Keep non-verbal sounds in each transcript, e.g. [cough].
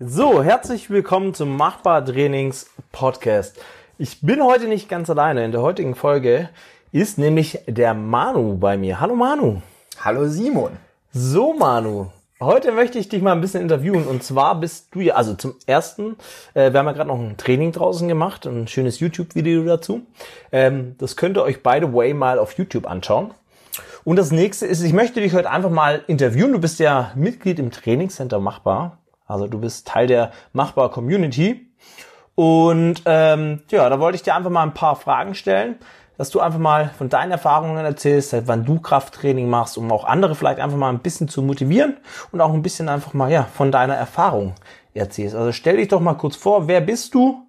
So, herzlich willkommen zum Machbar Trainings Podcast. Ich bin heute nicht ganz alleine. In der heutigen Folge ist nämlich der Manu bei mir. Hallo Manu. Hallo Simon. So Manu, heute möchte ich dich mal ein bisschen interviewen. Und zwar bist du ja, also zum ersten, äh, wir haben ja gerade noch ein Training draußen gemacht, ein schönes YouTube-Video dazu. Ähm, das könnt ihr euch by the way mal auf YouTube anschauen. Und das nächste ist, ich möchte dich heute einfach mal interviewen. Du bist ja Mitglied im Trainingscenter Machbar. Also du bist Teil der Machbar Community. Und ähm, ja, da wollte ich dir einfach mal ein paar Fragen stellen, dass du einfach mal von deinen Erfahrungen erzählst, seit wann du Krafttraining machst, um auch andere vielleicht einfach mal ein bisschen zu motivieren und auch ein bisschen einfach mal ja von deiner Erfahrung erzählst. Also stell dich doch mal kurz vor, wer bist du,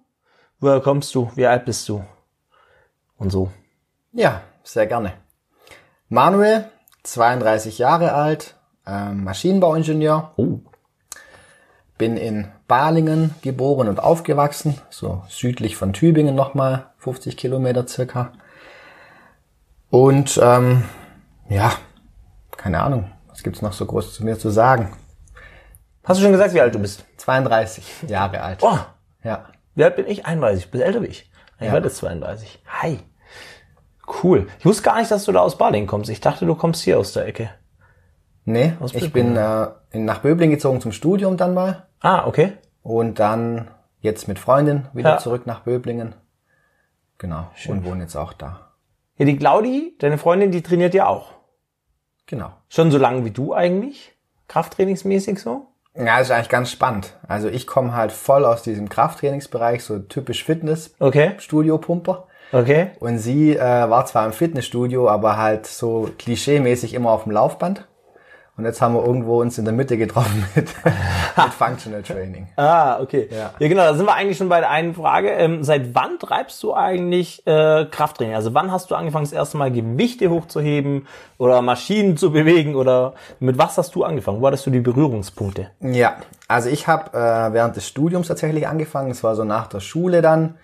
woher kommst du, wie alt bist du und so. Ja, sehr gerne. Manuel, 32 Jahre alt, ähm, Maschinenbauingenieur. Oh. Bin in Balingen geboren und aufgewachsen, so südlich von Tübingen nochmal, 50 Kilometer circa. Und ähm, ja, keine Ahnung, was gibt's noch so groß zu mir zu sagen? Hast du schon gesagt, wie alt du bist? 32 Jahre alt. Oh, Ja. wie alt bin ich? 31, bist älter wie ich. Ich Ja. werde jetzt 32. Hi. Cool. Ich wusste gar nicht, dass du da aus Balingen kommst. Ich dachte, du kommst hier aus der Ecke. Nee, Aus ich bin äh, nach Böbling gezogen zum Studium dann mal. Ah, okay. Und dann jetzt mit Freundin wieder Ja. zurück nach Böblingen. Genau. Und wohne jetzt auch da. Ja, die Claudi, deine Freundin, die trainiert ja auch. Genau. Schon so lange wie du eigentlich? Krafttrainingsmäßig so? Ja, ist eigentlich ganz spannend. Also ich komme halt voll aus diesem Krafttrainingsbereich, so typisch Fitness, Okay. Studio-Pumper. Okay. Und sie äh, war zwar im Fitnessstudio, aber halt so klischee-mäßig immer auf dem Laufband. Und jetzt haben wir irgendwo uns in der Mitte getroffen mit, [laughs] mit Functional Training. Ah, okay. Ja. ja, genau, da sind wir eigentlich schon bei der einen Frage. Ähm, seit wann treibst du eigentlich äh, Krafttraining? Also wann hast du angefangen, das erste Mal Gewichte hochzuheben oder Maschinen zu bewegen oder mit was hast du angefangen? Wo hattest du die Berührungspunkte? Ja, also ich habe äh, während des Studiums tatsächlich angefangen. Es war so nach der Schule dann.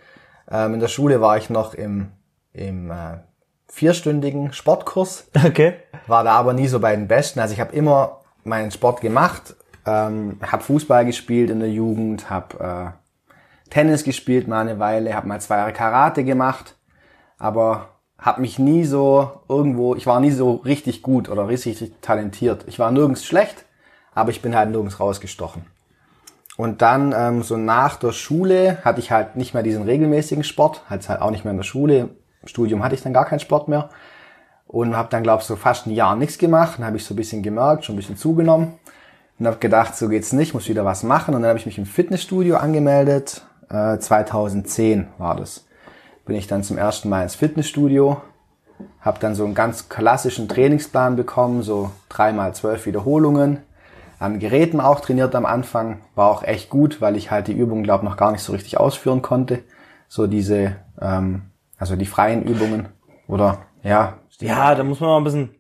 Ähm, in der Schule war ich noch im, im äh, vierstündigen Sportkurs, Okay. War da aber nie so bei den Besten. Also ich habe immer meinen Sport gemacht, ähm, habe Fußball gespielt in der Jugend, habe äh, Tennis gespielt mal eine Weile, habe mal zwei Jahre Karate gemacht, aber habe mich nie so irgendwo, ich war nie so richtig gut oder richtig talentiert. Ich war nirgends schlecht, aber ich bin halt nirgends rausgestochen. Und dann ähm, so nach der Schule hatte ich halt nicht mehr diesen regelmäßigen Sport, halt halt auch nicht mehr in der Schule. Im Studium hatte ich dann gar keinen Sport mehr und habe dann glaube ich so fast ein Jahr nichts gemacht. Dann habe ich so ein bisschen gemerkt, schon ein bisschen zugenommen und habe gedacht, so geht's nicht, muss wieder was machen. Und dann habe ich mich im Fitnessstudio angemeldet. Äh, 2010 war das. Bin ich dann zum ersten Mal ins Fitnessstudio, habe dann so einen ganz klassischen Trainingsplan bekommen, so dreimal zwölf Wiederholungen. An Geräten auch trainiert am Anfang, war auch echt gut, weil ich halt die Übungen, glaube noch gar nicht so richtig ausführen konnte. So diese, ähm, also die freien Übungen oder ja, Ja, da muss man mal ein bisschen.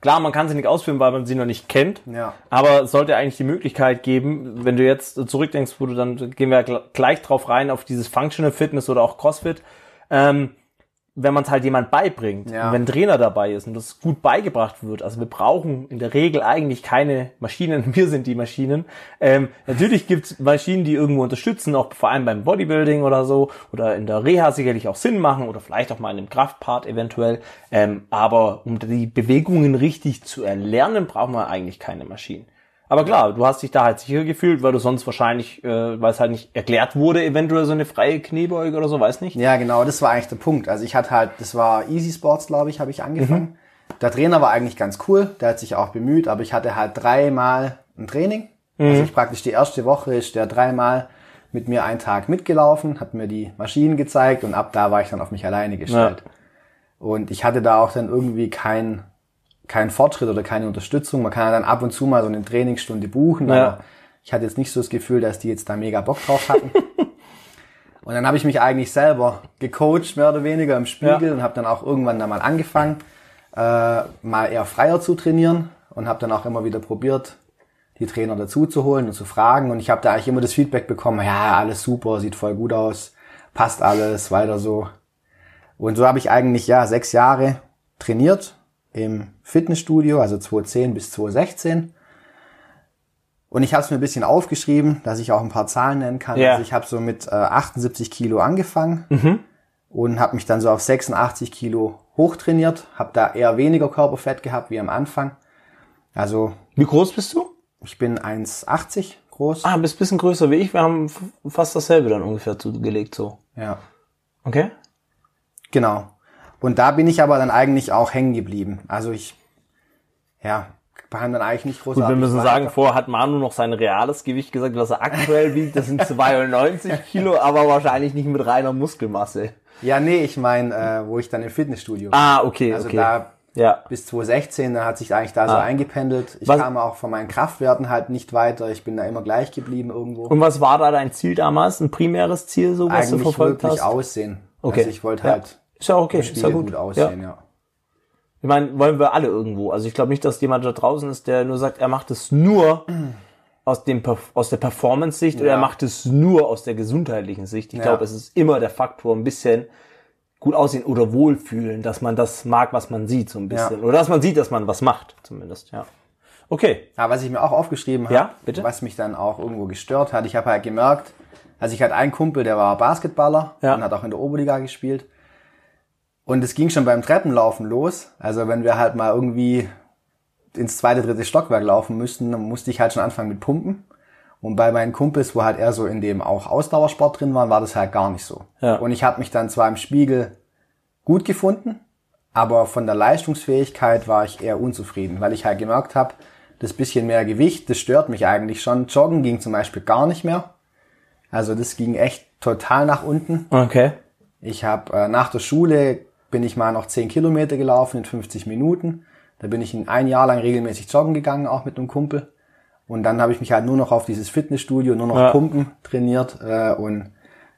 Klar, man kann sie nicht ausführen, weil man sie noch nicht kennt. Ja. Aber es sollte eigentlich die Möglichkeit geben, wenn du jetzt zurückdenkst, wo du dann gehen wir gl- gleich drauf rein auf dieses Functional Fitness oder auch CrossFit. Ähm, wenn man es halt jemand beibringt, Ja. wenn ein Trainer dabei ist und das gut beigebracht wird, also wir brauchen in der Regel eigentlich keine Maschinen, [laughs] wir sind die Maschinen. Ähm, natürlich gibt es Maschinen, die irgendwo unterstützen, auch vor allem beim Bodybuilding oder so, oder in der Reha sicherlich auch Sinn machen oder vielleicht auch mal in dem Kraftpart eventuell. Ähm, aber um die Bewegungen richtig zu erlernen, brauchen wir eigentlich keine Maschinen. Aber klar, du hast dich da halt sicher gefühlt, weil du sonst wahrscheinlich, äh, weil es halt nicht erklärt wurde, eventuell so eine freie Kniebeuge oder so, weiß nicht. Ja, genau, das war eigentlich der Punkt. Also ich hatte halt, das war Easy Sports, glaube ich, habe ich angefangen. Der Trainer war eigentlich ganz cool, der hat sich auch bemüht, aber ich hatte halt dreimal ein Training. Also ich praktisch die erste Woche ist der dreimal mit mir einen Tag mitgelaufen, hat mir die Maschinen gezeigt und ab da war ich dann auf mich alleine gestellt. Und ich hatte da auch dann irgendwie kein, keinen Fortschritt oder keine Unterstützung. Man kann ja dann ab und zu mal so eine Trainingsstunde buchen, Ja. aber ich hatte jetzt nicht so das Gefühl, dass die jetzt da mega Bock drauf hatten. [laughs] Und dann habe ich mich eigentlich selber gecoacht, mehr oder weniger im Spiegel Ja. und habe dann auch irgendwann da mal angefangen, äh, mal eher freier zu trainieren und habe dann auch immer wieder probiert, die Trainer dazu zu holen und zu fragen. Und ich habe da eigentlich immer das Feedback bekommen, ja, alles super, sieht voll gut aus, passt alles, weiter so. Und so habe ich eigentlich ja sechs Jahre trainiert im Fitnessstudio, also 2010 bis 2016. Und ich habe es mir ein bisschen aufgeschrieben, dass ich auch ein paar Zahlen nennen kann. Ja. Also ich habe so mit äh, 78 Kilo angefangen und habe mich dann so auf 86 Kilo hochtrainiert. Habe da eher weniger Körperfett gehabt wie am Anfang. Also Wie groß bist du? ich bin 1,80 groß. Ah, bist ein bisschen größer wie ich. Wir haben fast dasselbe dann ungefähr zugelegt, so. Ja, Okay? genau. Und da bin ich aber dann eigentlich auch hängen geblieben. Also ich, ja, dann eigentlich nicht Gut, großartig wir müssen weiter- sagen, vorher hat Manu noch sein reales Gewicht gesagt, was er aktuell wiegt. Das sind [laughs] 92 Kilo, aber wahrscheinlich nicht mit reiner Muskelmasse. Ja, nee, ich meine, äh, wo ich dann im Fitnessstudio war. Ah, okay, Also okay. da ja. bis 2016, da hat sich eigentlich da so Ah. eingependelt. Ich Was- kam auch von meinen Kraftwerten halt nicht weiter. Ich bin da immer gleich geblieben irgendwo. Und was war da dein Ziel damals? Ein primäres Ziel, so was du eigentlich verfolgt wirklich hast? aussehen. Okay. Also ich wollte Ja. halt Ist ja okay, ist ja gut. gut ja. aussehen, ja. Ich meine, wollen wir alle irgendwo. Also ich glaube nicht, dass jemand da draußen ist, der nur sagt, er macht es nur [clears throat] aus, dem, aus der Performance-Sicht oder Ja. er macht es nur aus der gesundheitlichen Sicht. Ich Ja. glaube, es ist immer der Faktor, ein bisschen gut aussehen oder wohlfühlen, dass man das mag, was man sieht, so ein bisschen. Ja. Oder dass man sieht, dass man was macht, zumindest, ja. Okay. Ja, was ich mir auch aufgeschrieben habe, Ja, bitte? was mich dann auch irgendwo gestört hat, ich habe halt gemerkt, also ich hatte einen Kumpel, der war Basketballer Ja. und hat auch in der Oberliga gespielt. Und es ging schon beim Treppenlaufen los. Also wenn wir halt mal irgendwie ins zweite, dritte Stockwerk laufen müssten, dann musste ich halt schon anfangen mit Pumpen. Und bei meinen Kumpels, wo halt eher so in dem auch Ausdauersport drin waren, war das halt gar nicht so. Ja. Und ich habe mich dann zwar im Spiegel gut gefunden, aber von der Leistungsfähigkeit war ich eher unzufrieden, weil ich halt gemerkt habe, das bisschen mehr Gewicht, das stört mich eigentlich schon. Joggen ging zum Beispiel gar nicht mehr. Also das ging echt total nach unten. Okay. Ich habe äh, nach der Schule bin ich mal noch 10 Kilometer gelaufen in 50 Minuten. Da bin ich in ein Jahr lang regelmäßig joggen gegangen, auch mit einem Kumpel. Und dann habe ich mich halt nur noch auf dieses Fitnessstudio, nur noch Ja. Pumpen trainiert äh, und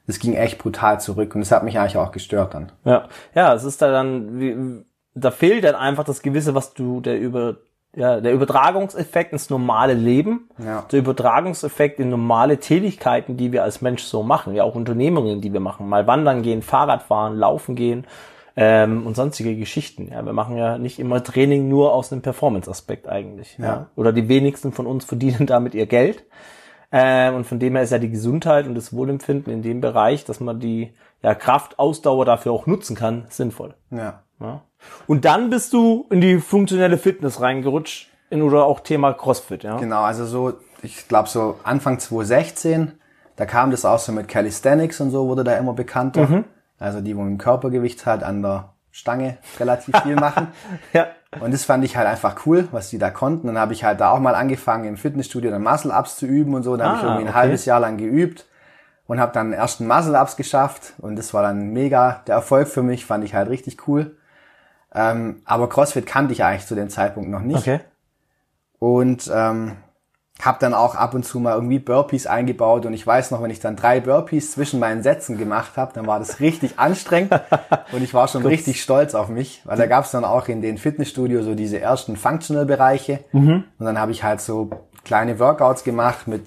das ging echt brutal zurück und das hat mich eigentlich auch gestört dann. Ja, ja, es ist da dann, wie, da fehlt dann einfach das Gewisse, was du, der über, ja, der Übertragungseffekt ins normale Leben, Ja. der Übertragungseffekt in normale Tätigkeiten, die wir als Mensch so machen, ja auch Unternehmungen, die wir machen, mal wandern gehen, Fahrrad fahren, laufen gehen ähm, und sonstige Geschichten. Ja, wir machen ja nicht immer Training nur aus einem Performance-Aspekt eigentlich. Ja. Ja. Oder die wenigsten von uns verdienen [laughs] damit ihr Geld. Ähm, und von dem her ist ja die Gesundheit und das Wohlempfinden in dem Bereich, dass man die ja, Kraft, Ausdauer dafür auch nutzen kann, sinnvoll. Ja. Ja. Und dann bist du in die funktionelle Fitness reingerutscht in, oder auch Thema CrossFit, ja? Genau, also so, ich glaube so Anfang 2016, da kam das auch so mit Calisthenics und so, wurde da immer bekannter. Also die, wo dem Körpergewicht halt an der Stange relativ viel machen. [laughs] Ja. Und das fand ich halt einfach cool, was die da konnten. Dann habe ich halt da auch mal angefangen im Fitnessstudio dann Muscle-Ups zu üben und so. Dann habe ich Ah, irgendwie ein okay. halbes Jahr lang geübt und habe dann den ersten Muscle-Ups geschafft. Und das war dann mega der Erfolg für mich, fand ich halt richtig cool. Ähm, aber CrossFit kannte ich eigentlich zu dem Zeitpunkt noch nicht. Okay. Und ähm, habe dann auch ab und zu mal irgendwie Burpees eingebaut. Und ich weiß noch, wenn ich dann drei Burpees zwischen meinen Sätzen gemacht habe, dann war das richtig anstrengend. [laughs] Und ich war schon richtig stolz auf mich, weil da gab es dann auch in den Fitnessstudios so diese ersten Functional-Bereiche. Und dann habe ich halt so kleine Workouts gemacht mit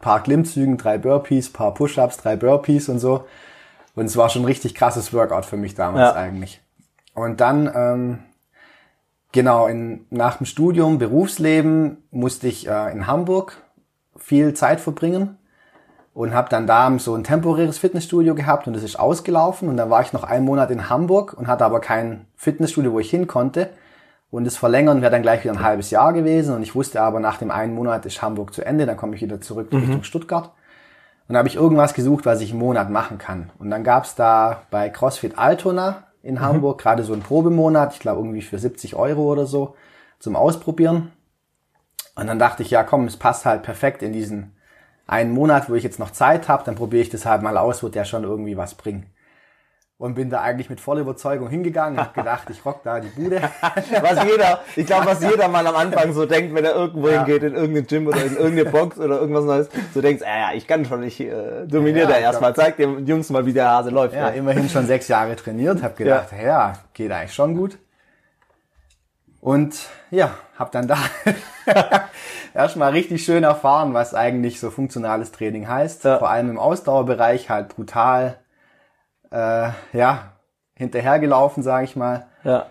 paar Klimmzügen, drei Burpees, paar Push-Ups, drei Burpees und so. Und es war schon ein richtig krasses Workout für mich damals Ja. eigentlich. Und dann ähm, Genau, in, nach dem Studium, Berufsleben musste ich äh, in Hamburg viel Zeit verbringen und habe dann da so ein temporäres Fitnessstudio gehabt und das ist ausgelaufen. Und dann war ich noch einen Monat in Hamburg und hatte aber kein Fitnessstudio, wo ich hin konnte. Und das Verlängern wäre dann gleich wieder ein halbes Jahr gewesen. Und ich wusste aber nach dem einen Monat ist Hamburg zu Ende, dann komme ich wieder zurück Richtung Stuttgart. Und dann habe ich irgendwas gesucht, was ich im Monat machen kann. Und dann gab's da bei CrossFit Altona in Hamburg gerade so einen Probemonat, ich glaube irgendwie für 70 Euro oder so zum Ausprobieren und dann dachte ich, ja komm, es passt halt perfekt in diesen einen Monat, wo ich jetzt noch Zeit habe, dann probiere ich das halt mal aus, wird ja schon irgendwie was bringen. Und bin da eigentlich mit voller Überzeugung hingegangen, habe gedacht, [laughs] ich rock da die Bude. [laughs] Was jeder, ich glaube, was jeder mal am Anfang so denkt, wenn er irgendwo Ja. hingeht, in irgendein Gym oder in irgendeine Box oder irgendwas Neues, so denkst, ah ja, ich kann schon, ich äh, dominiere Ja, da erstmal, zeig den Jungs mal, wie der Hase läuft. Ja, Ja, immerhin schon sechs Jahre trainiert, habe gedacht, ja. geht eigentlich schon gut. Und ja, habe dann da [laughs] erstmal richtig schön erfahren, was eigentlich so funktionales Training heißt. Ja. Vor allem im Ausdauerbereich halt brutal, äh, ja, hinterhergelaufen, sage ich mal. ja.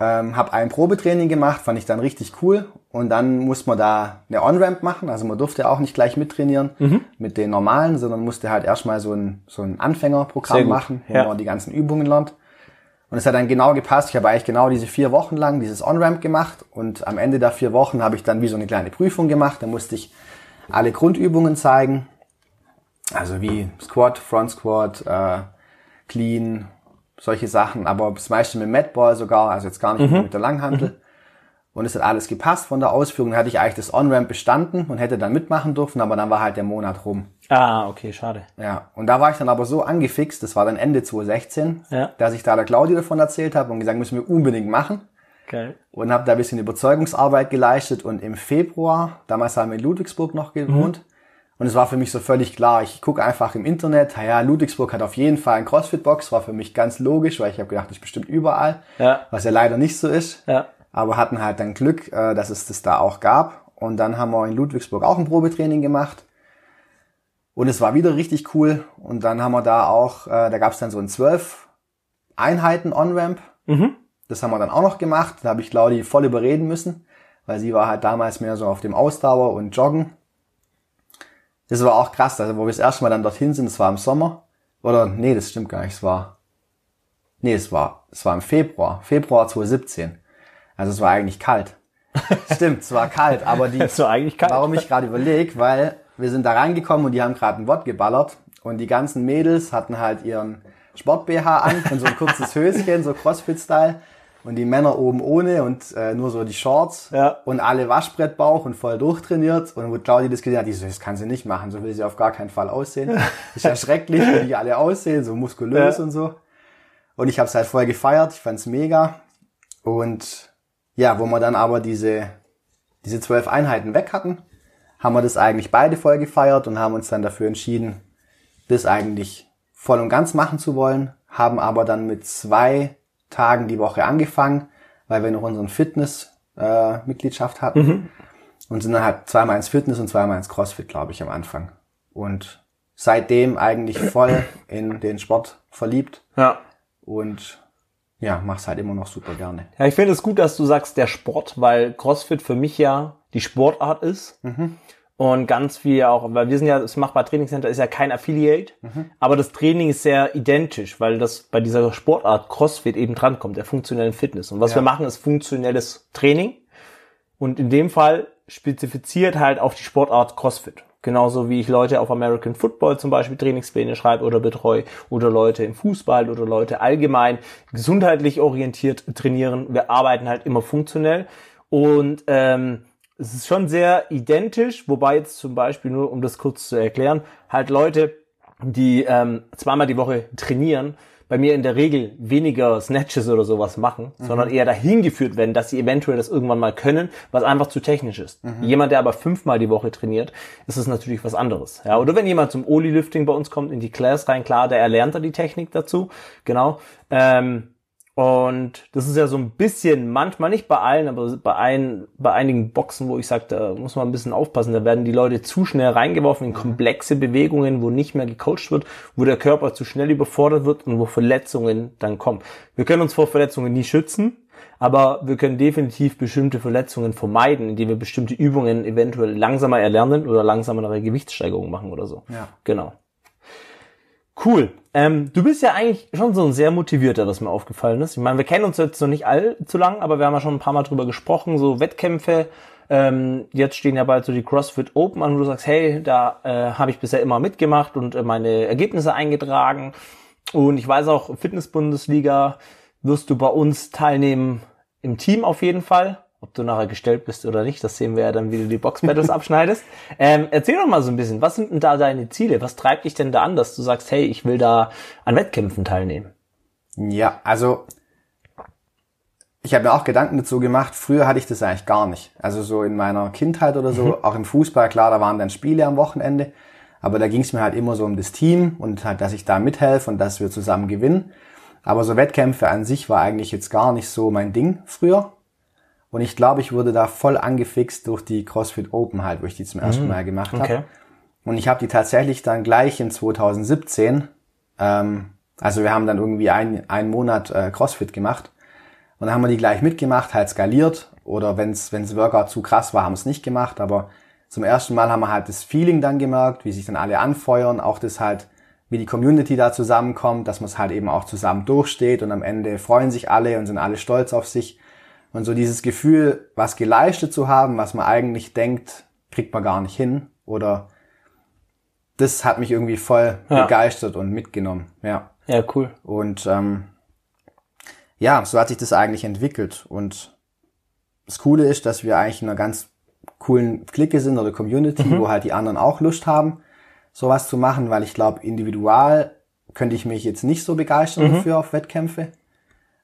Ähm, habe ein Probetraining gemacht, fand ich dann richtig cool Und dann muss man da eine On-Ramp machen. Also man durfte auch nicht gleich mittrainieren mit den normalen, sondern musste halt erstmal so ein, so ein Anfängerprogramm machen, wo Ja. man die ganzen Übungen lernt. Und es hat dann genau gepasst. Ich habe eigentlich genau diese vier Wochen lang dieses On-Ramp gemacht. Und am Ende der vier Wochen habe ich dann wie so eine kleine Prüfung gemacht. Da musste ich alle Grundübungen zeigen. Also wie Squat, Front Squat, äh, Clean, solche Sachen. Aber das meiste mit Madball sogar, also jetzt gar nicht nur mit der Langhantel. Und es hat alles gepasst von der Ausführung. Dann hatte ich eigentlich das On-Ramp bestanden und hätte dann mitmachen dürfen, aber dann war halt der Monat rum. Ah, okay, schade. Ja, und da war ich dann aber so angefixt, das war dann Ende 2016, Ja. dass ich da der Claudia davon erzählt habe und gesagt, müssen wir unbedingt machen. Geil. Und habe da ein bisschen Überzeugungsarbeit geleistet und im Februar, damals haben wir in Ludwigsburg noch gewohnt, und es war für mich so völlig klar, ich gucke einfach im Internet, ja, Ludwigsburg hat auf jeden Fall ein CrossFit-Box, war für mich ganz logisch, weil ich habe gedacht, das ist bestimmt überall, Ja. was ja leider nicht so ist Ja. aber hatten halt dann Glück, äh, dass es das da auch gab. Und dann haben wir in Ludwigsburg auch ein Probetraining gemacht. Und es war wieder richtig cool. Und dann haben wir da auch, äh, da gab es dann so ein zwölf Einheiten On-Ramp. Mhm. Das haben wir dann auch noch gemacht. Da habe ich Claudi voll überreden müssen, weil sie war halt damals mehr so auf dem Ausdauer und Joggen. Das war auch krass, also wo wir das erste Mal dann dorthin sind, das war im Sommer. Oder, nee, das stimmt gar nicht, es war, nee, es war, es war im Februar, Februar 2017. Also es war eigentlich kalt. [laughs] Stimmt, es war kalt, aber die, [laughs] Das war eigentlich kalt. warum ich gerade überlege, weil wir sind da reingekommen und die haben gerade ein Wort geballert und die ganzen Mädels hatten halt ihren Sport-BH an und so ein kurzes [laughs] Höschen, so Crossfit-Style und die Männer oben ohne und äh, nur so die Shorts Ja. und alle Waschbrettbauch und voll durchtrainiert und wo Claudia das gesehen hat, die so, das kann sie nicht machen, so will sie auf gar keinen Fall aussehen. [laughs] Ist ja schrecklich, wie die alle aussehen, so muskulös Ja. und so. Und ich habe es halt voll gefeiert, ich fand's mega und ja, wo wir dann aber diese diese zwölf Einheiten weg hatten, haben wir das eigentlich beide voll gefeiert und haben uns dann dafür entschieden, das eigentlich voll und ganz machen zu wollen, haben aber dann mit zwei Tagen die Woche angefangen, weil wir noch unseren Fitness-Mitgliedschaft äh, hatten und sind dann halt zweimal ins Fitness und zweimal ins CrossFit, glaube ich, am Anfang. Und seitdem eigentlich voll in den Sport verliebt Ja. und ja, mach's halt immer noch super gerne. Ja, ich finde es gut, dass du sagst, der Sport, weil CrossFit für mich ja die Sportart ist. Und ganz viel auch, weil wir sind ja, das Machbar Training Center ist ja kein Affiliate, aber das Training ist sehr identisch, weil das bei dieser Sportart CrossFit eben drankommt, der funktionellen Fitness. Und was Ja. wir machen, ist funktionelles Training. Und in dem Fall spezifiziert halt auf die Sportart CrossFit. Genauso wie ich Leute auf American Football zum Beispiel Trainingspläne schreibe oder betreue oder Leute im Fußball oder Leute allgemein gesundheitlich orientiert trainieren. Wir arbeiten halt immer funktionell und ähm, es ist schon sehr identisch, wobei jetzt zum Beispiel nur, um das kurz zu erklären, halt Leute, die ähm, zweimal die Woche trainieren, bei mir in der Regel weniger Snatches oder sowas machen, sondern eher dahin geführt werden, dass sie eventuell das irgendwann mal können, was einfach zu technisch ist. Jemand, der aber fünfmal die Woche trainiert, ist es natürlich was anderes. Ja, oder wenn jemand zum Oli-Lifting bei uns kommt, in die Class rein, klar, der erlernt da die Technik dazu, genau. Ähm, und das ist ja so ein bisschen, manchmal nicht bei allen, aber bei, ein, bei einigen Boxen, wo ich sage, da muss man ein bisschen aufpassen, da werden die Leute zu schnell reingeworfen in komplexe Bewegungen, wo nicht mehr gecoacht wird, wo der Körper zu schnell überfordert wird und wo Verletzungen dann kommen. Wir können uns vor Verletzungen nie schützen, aber wir können definitiv bestimmte Verletzungen vermeiden, indem wir bestimmte Übungen eventuell langsamer erlernen oder langsamer eine Gewichtssteigerung machen oder so. Ja. Genau. Cool. Ähm, du bist ja eigentlich schon so ein sehr motivierter, was mir aufgefallen ist. Ich meine, wir kennen uns jetzt noch nicht allzu lang, aber wir haben ja schon ein paar Mal drüber gesprochen, so Wettkämpfe. Ähm, jetzt stehen ja bald so die CrossFit Open an, wo du sagst, hey, da äh, habe ich bisher immer mitgemacht und äh, meine Ergebnisse eingetragen. Und ich weiß auch, Fitness-Bundesliga wirst du bei uns teilnehmen im Team auf jeden Fall. Ob du nachher gestellt bist oder nicht, das sehen wir ja dann, wie du die Box-Battles [laughs] abschneidest. Ähm, erzähl doch mal so ein bisschen, was sind denn da deine Ziele? Was treibt dich denn da an, dass du sagst, hey, ich will da an Wettkämpfen teilnehmen? Ja, also ich habe mir auch Gedanken dazu gemacht. Früher hatte ich das eigentlich gar nicht. Also so in meiner Kindheit oder so, auch im Fußball, klar, da waren dann Spiele am Wochenende. Aber da ging es mir halt immer so um das Team und halt, dass ich da mithelfe und dass wir zusammen gewinnen. Aber so Wettkämpfe an sich war eigentlich jetzt gar nicht so mein Ding früher. Und ich glaube, ich wurde da voll angefixt durch die CrossFit Open halt, wo ich die zum ersten Mal gemacht habe. Okay. Und ich habe die tatsächlich dann gleich in 2017, ähm, also wir haben dann irgendwie ein, einen Monat äh, CrossFit gemacht. Und dann haben wir die gleich mitgemacht, halt skaliert. Oder wenn's wenn's Workout zu krass war, haben wir es nicht gemacht. Aber zum ersten Mal haben wir halt das Feeling dann gemerkt, wie sich dann alle anfeuern. Auch das halt, wie die Community da zusammenkommt, dass man es halt eben auch zusammen durchsteht. Und am Ende freuen sich alle und sind alle stolz auf sich. Und so dieses Gefühl, was geleistet zu haben, was man eigentlich denkt, kriegt man gar nicht hin. Oder das hat mich irgendwie voll Ja. begeistert und mitgenommen. Ja. Ja, cool. Und ähm, ja, so hat sich das eigentlich entwickelt. Und das Coole ist, dass wir eigentlich in einer ganz coolen Clique sind oder Community, wo halt die anderen auch Lust haben, sowas zu machen, weil ich glaube, individual könnte ich mich jetzt nicht so begeistern dafür auf Wettkämpfe.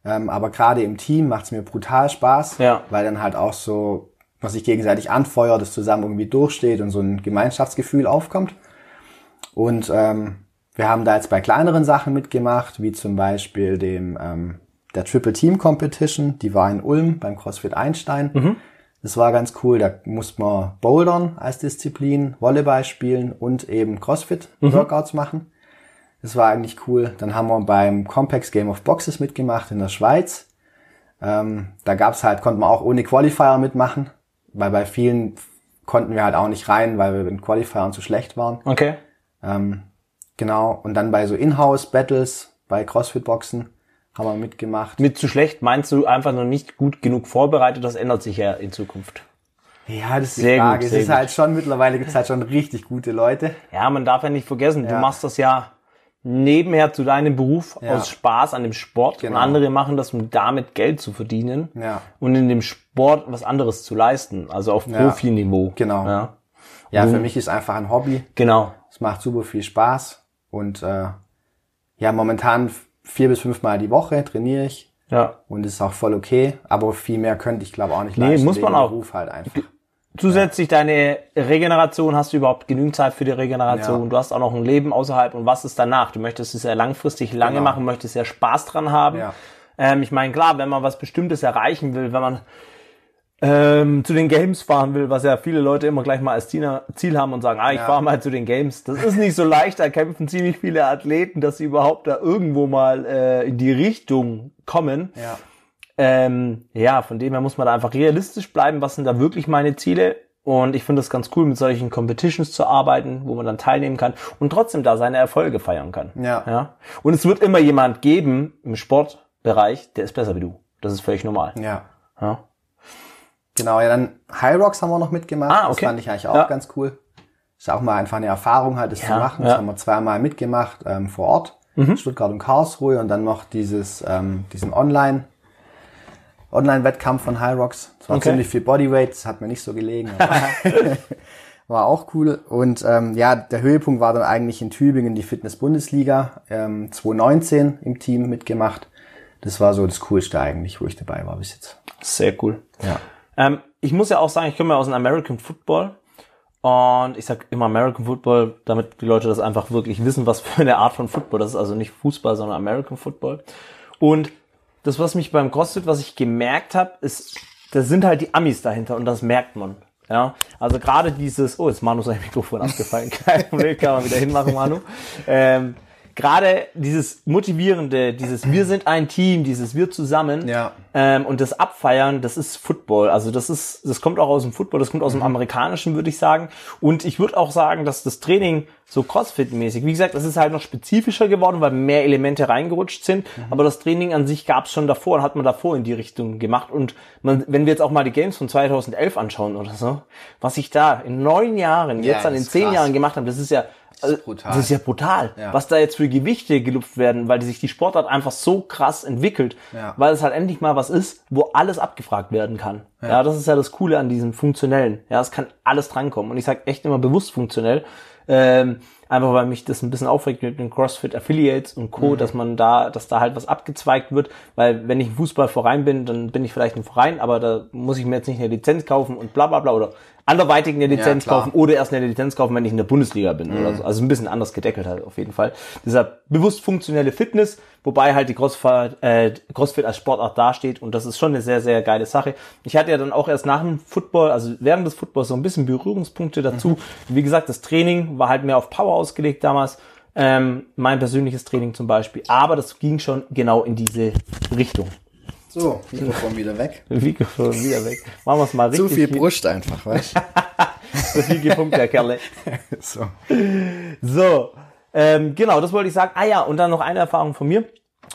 Ähm, aber gerade im Team macht es mir brutal Spaß, Ja. weil dann halt auch so, was sich gegenseitig anfeuert, das zusammen irgendwie durchsteht und so ein Gemeinschaftsgefühl aufkommt. Und ähm, wir haben da jetzt bei kleineren Sachen mitgemacht, wie zum Beispiel dem ähm, der Triple Team Competition, die war in Ulm beim CrossFit Einstein. Das war ganz cool, da musste man Bouldern als Disziplin, Volleyball spielen und eben CrossFit Workouts machen. Das war eigentlich cool. Dann haben wir beim Compex Game of Boxes mitgemacht in der Schweiz. Ähm, da gab's halt, konnte man auch ohne Qualifier mitmachen, weil bei vielen konnten wir halt auch nicht rein, weil wir mit Qualifiern zu schlecht waren. Okay. Ähm, genau. Und dann bei so Inhouse-Battles, bei CrossFit-Boxen haben wir mitgemacht. Mit zu schlecht meinst du einfach noch nicht gut genug vorbereitet, das ändert sich ja in Zukunft. Ja, das ist Sehr die Frage. gut, es ist gut. halt schon, mittlerweile gibt's halt schon richtig gute Leute. Ja, man darf ja nicht vergessen, du Ja. machst das ja nebenher zu deinem Beruf Ja. aus Spaß an dem Sport Genau. und andere machen das, um damit Geld zu verdienen Ja. und in dem Sport was anderes zu leisten, also auf Ja. Profiniveau. Genau. Ja. Ja, für mich ist einfach ein Hobby. Genau. Es macht super viel Spaß. Und äh, ja, momentan vier bis fünfmal die Woche trainiere ich. Ja. Und ist auch voll okay. Aber viel mehr könnte ich, glaube auch nicht Nee, leisten. muss man auch. Beruf halt einfach. Zusätzlich deine Regeneration, hast du überhaupt genügend Zeit für die Regeneration? Ja. Du hast auch noch ein Leben außerhalb und was ist danach? Du möchtest es ja langfristig lange Genau. machen, möchtest ja Spaß dran haben. Ja. Ähm, ich meine, klar, wenn man was Bestimmtes erreichen will, wenn man ähm, zu den Games fahren will, was ja viele Leute immer gleich mal als Ziel Ziel haben und sagen, ah, ich Ja. fahre mal zu den Games. Das ist nicht so leicht, da kämpfen ziemlich viele Athleten, dass sie überhaupt da irgendwo mal äh, in die Richtung kommen. Ja. Ähm, ja, von dem her muss man da einfach realistisch bleiben. Was sind da wirklich meine Ziele? Und ich finde das ganz cool, mit solchen Competitions zu arbeiten, wo man dann teilnehmen kann und trotzdem da seine Erfolge feiern kann. Ja. ja? Und es wird immer jemand geben im Sportbereich, der ist besser wie du. Das ist völlig normal. Ja. Ja. Genau, ja, dann High Rocks haben wir noch mitgemacht. Ah, okay. Das fand ich eigentlich auch Ja. ganz cool. Ist auch mal einfach eine Erfahrung halt, das Ja, zu machen. Das. Mhm. haben wir zweimal mitgemacht ähm, vor Ort, Stuttgart und Karlsruhe und dann noch dieses, ähm, diesen Online, Online-Wettkampf von High Rocks. Das war Okay. ziemlich viel Bodyweight, das hat mir nicht so gelegen. [laughs] [laughs] War auch cool. Und ähm, ja, der Höhepunkt war dann eigentlich in Tübingen die Fitness-Bundesliga, ähm, 2019 im Team mitgemacht. Das war so das Coolste eigentlich, wo ich dabei war bis jetzt. Sehr cool. Ja. Ähm, ich muss ja auch sagen, ich komme ja aus dem American Football. Und ich sag immer American Football, damit die Leute das einfach wirklich wissen, was für eine Art von Football das ist. Also nicht Fußball, sondern American Football. Und das, was mich beim CrossFit, was ich gemerkt habe, ist, da sind halt die Amis dahinter und das merkt man. Ja, also gerade dieses, oh, jetzt Manu sein Mikrofon abgefallen, [laughs] kein Problem, kann man wieder hinmachen, Manu. Ähm, gerade dieses motivierende, dieses wir sind ein Team, dieses wir zusammen Ja. ähm, und das Abfeiern, das ist Football. Also das ist, das kommt auch aus dem Football, das kommt Mhm. aus dem Amerikanischen, würde ich sagen. Und ich würde auch sagen, dass das Training so Crossfit-mäßig, wie gesagt, das ist halt noch spezifischer geworden, weil mehr Elemente reingerutscht sind. Mhm. Aber das Training an sich gab es schon davor und hat man davor in die Richtung gemacht. Und man, wenn wir jetzt auch mal die Games von 2011 anschauen oder so, was ich da in neun Jahren, Ja, jetzt dann das in ist zehn krass. Jahren gemacht habe, das ist ja Das ist brutal. Das ist ja brutal. Ja. Was da jetzt für Gewichte gelupft werden, weil die sich die Sportart einfach so krass entwickelt, Ja. weil es halt endlich mal was ist, wo alles abgefragt werden kann. Ja. das ist ja das Coole an diesem Funktionellen. Ja, es kann alles drankommen. Und ich sage echt immer bewusst funktionell. Ähm, einfach weil mich das ein bisschen aufregt mit den CrossFit Affiliates und Co., Mhm. dass man da, dass da halt was abgezweigt wird, weil wenn ich ein Fußballverein bin, dann bin ich vielleicht ein Verein, aber da muss ich mir jetzt nicht eine Lizenz kaufen und bla bla bla oder anderweitig eine Lizenz klar. kaufen oder erst eine Lizenz kaufen, wenn ich in der Bundesliga bin oder so. Also ein bisschen anders gedeckelt halt auf jeden Fall. Deshalb bewusst funktionelle Fitness, wobei halt die Crossfit, äh, Crossfit als Sportart dasteht und das ist schon eine sehr, sehr geile Sache. Ich hatte ja dann auch erst nach dem Football, also während des Footballs so ein bisschen Berührungspunkte dazu. Wie gesagt, das Training war halt mehr auf Power ausgelegt damals. Ähm, mein persönliches Training zum Beispiel. Aber das ging schon genau in diese Richtung. So, Mikrofon wieder weg. [laughs] Mikrofon wieder weg. Machen wir es mal richtig. Zu viel Brust einfach, weißt du? [laughs] Zu viel gepumpt, der Kerle. [laughs] so. So, ähm, genau, das wollte ich sagen. Ah ja, und dann noch eine Erfahrung von mir.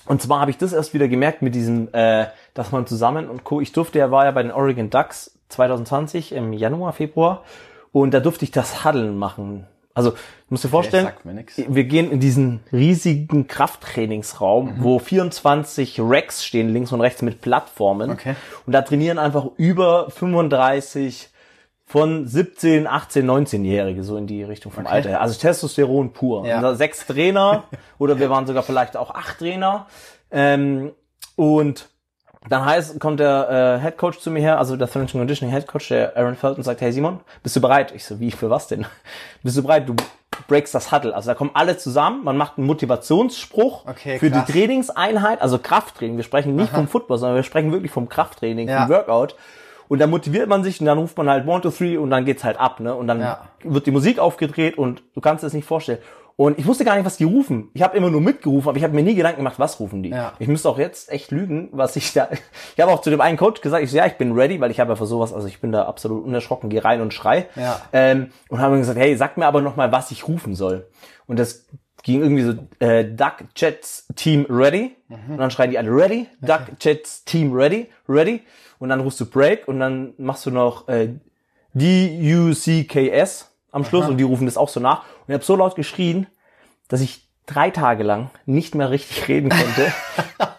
Und zwar habe ich das erst wieder gemerkt mit diesem, äh, dass man zusammen und Co. Ich durfte, er war ja bei den Oregon Ducks 2020 im Januar, Februar. Und da durfte ich das Huddeln machen. Also, musst dir vorstellen, wir gehen in diesen riesigen Krafttrainingsraum, Mhm. wo 24 Racks stehen, links und rechts mit Plattformen. Okay. Und da trainieren einfach über 35 von 17, 18, 19-Jährige, so in die Richtung vom Alter her. Also Testosteron pur. Ja. Da sechs Trainer [laughs] oder wir waren sogar vielleicht auch acht Trainer. Ähm, und dann heißt, kommt der äh, Head Coach zu mir her, also der Strength Conditioning Head Coach, der Aaron Felton, sagt, hey Simon, bist du bereit? Ich so, wie, für was denn? [laughs] Bist du bereit? Du breakst das Huddle. Also da kommen alle zusammen, man macht einen Motivationsspruch Okay, für krass. die Trainingseinheit, also Krafttraining. Wir sprechen nicht vom Football, sondern wir sprechen wirklich vom Krafttraining, Ja. vom Workout. Und dann motiviert man sich und dann ruft man halt one, two, three und dann geht's halt ab, ne? Und dann Ja. wird die Musik aufgedreht und du kannst es nicht vorstellen. Und ich wusste gar nicht, was die rufen. Ich habe immer nur mitgerufen, aber ich habe mir nie Gedanken gemacht, was rufen die. Ja. Ich müsste auch jetzt echt lügen, was ich da. Ich habe auch zu dem einen Coach gesagt, ich so, ja, ich bin ready, weil ich habe ja für sowas, also ich bin da absolut unerschrocken, geh rein und schrei. Ja. Ähm, und habe gesagt, hey, sag mir aber noch mal, was ich rufen soll. Und das ging irgendwie so, äh, Duck Jets Team ready. Und dann schreien die alle ready, Duck Jets Team ready, ready. Und dann rufst du Break und dann machst du noch äh, D-U-C-K-S am Schluss und die rufen das auch so nach. Und ich habe so laut geschrien, dass ich drei Tage lang nicht mehr richtig [laughs] reden konnte.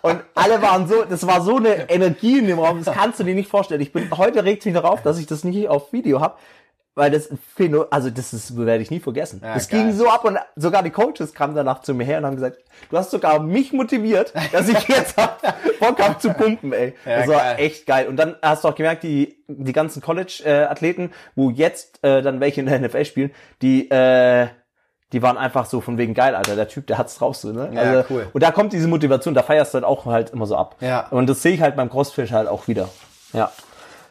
und alle waren so, das war so eine Energie in dem Raum, das kannst du dir nicht vorstellen. Ich bin, heute regt mich darauf, dass ich das nicht auf Video habe. Weil das, Phäno- also das ist, werde ich nie vergessen. Ja, das geil. ging so ab und sogar die Coaches kamen danach zu mir her und haben gesagt, du hast sogar mich motiviert, dass ich jetzt hab [laughs] Bock hab zu pumpen, ey. Ja, das war geil. echt geil. Und dann hast du auch gemerkt, die, die ganzen College-Athleten, wo jetzt äh, dann welche in der NFL spielen, die, äh, die waren einfach so von wegen geil, Alter. Der Typ, der hat's drauf so, ne? Ja, cool. Und da kommt diese Motivation, da feierst du halt auch halt immer so ab. Ja. Und das sehe ich halt beim Crossfish halt auch wieder. Ja.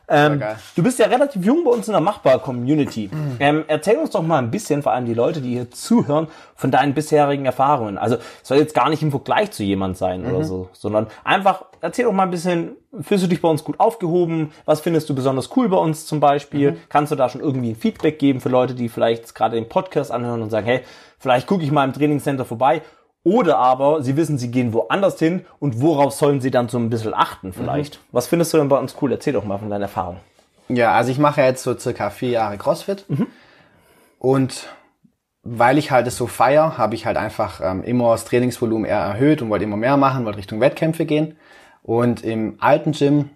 Ähm, du bist ja relativ jung bei uns in der Machbar-Community. Ähm, erzähl uns doch mal ein bisschen, vor allem die Leute, die hier zuhören, von deinen bisherigen Erfahrungen. Also es soll jetzt gar nicht im Vergleich zu jemand sein oder so, sondern einfach erzähl doch mal ein bisschen, fühlst du dich bei uns gut aufgehoben? Was findest du besonders cool bei uns zum Beispiel? Kannst du da schon irgendwie ein Feedback geben für Leute, die vielleicht gerade den Podcast anhören und sagen, hey, vielleicht gucke ich mal im Trainingscenter vorbei. Oder aber sie wissen, sie gehen woanders hin und worauf sollen sie dann so ein bisschen achten vielleicht? Was findest du denn bei uns cool? Erzähl doch mal von deiner Erfahrung. Ja, also ich mache jetzt so circa vier Jahre CrossFit. Und weil ich halt es so feier, habe ich halt einfach ähm, immer das Trainingsvolumen eher erhöht und wollte immer mehr machen, wollte Richtung Wettkämpfe gehen. Und im alten Gym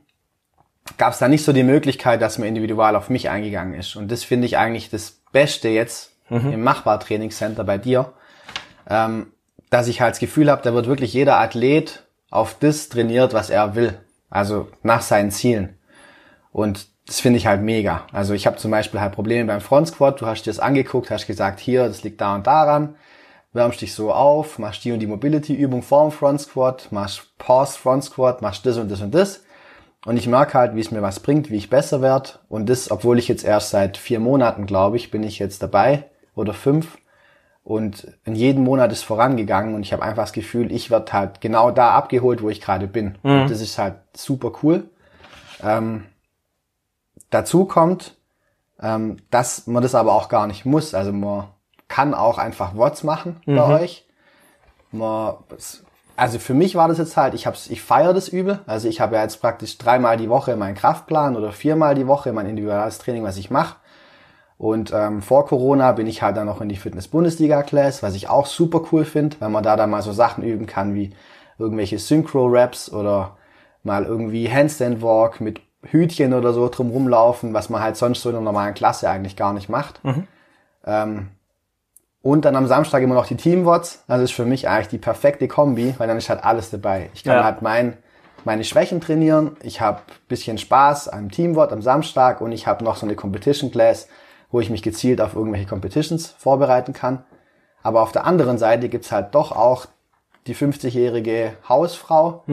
gab es da nicht so die Möglichkeit, dass man individual auf mich eingegangen ist. Und das finde ich eigentlich das Beste jetzt im Machbar-Trainingscenter bei dir, ähm, dass ich halt das Gefühl habe, da wird wirklich jeder Athlet auf das trainiert, was er will. Also nach seinen Zielen. Und das finde ich halt mega. Also ich habe zum Beispiel halt Probleme beim Front Squat. Du hast dir das angeguckt, hast gesagt, hier, das liegt da und daran. Wärmst dich so auf, machst die und die Mobility-Übung vorm Front Squat, machst Pause Front Squat, machst das und das und das. Und ich merke halt, wie es mir was bringt, wie ich besser werde. Und das, obwohl ich jetzt erst seit vier Monaten, glaube ich, bin ich jetzt dabei oder fünf. Und in jedem Monat ist vorangegangen und ich habe einfach das Gefühl, ich werde halt genau da abgeholt, wo ich gerade bin. Und das ist halt super cool. Ähm, dazu kommt, ähm, dass man das aber auch gar nicht muss. Also man kann auch einfach Wots machen bei euch. Man, also für mich war das jetzt halt, ich hab's, ich feiere das übel. Also ich habe ja jetzt praktisch dreimal die Woche meinen Kraftplan oder viermal die Woche mein individuelles Training, was ich mache. Und ähm, vor Corona bin ich halt dann noch in die Fitness-Bundesliga-Class, was ich auch super cool finde, weil man da dann mal so Sachen üben kann wie irgendwelche Synchro-Raps oder mal irgendwie Handstand-Walk mit Hütchen oder so drum rumlaufen, was man halt sonst so in einer normalen Klasse eigentlich gar nicht macht. Ähm, und dann am Samstag immer noch die Team-Wots. Also ist für mich eigentlich die perfekte Kombi, weil dann ist halt alles dabei. Ich kann Ja. halt mein, meine Schwächen trainieren, ich habe bisschen Spaß am Teamwort am Samstag und ich habe noch so eine Competition Class, wo ich mich gezielt auf irgendwelche Competitions vorbereiten kann. Aber auf der anderen Seite gibt's halt doch auch die 50-jährige Hausfrau,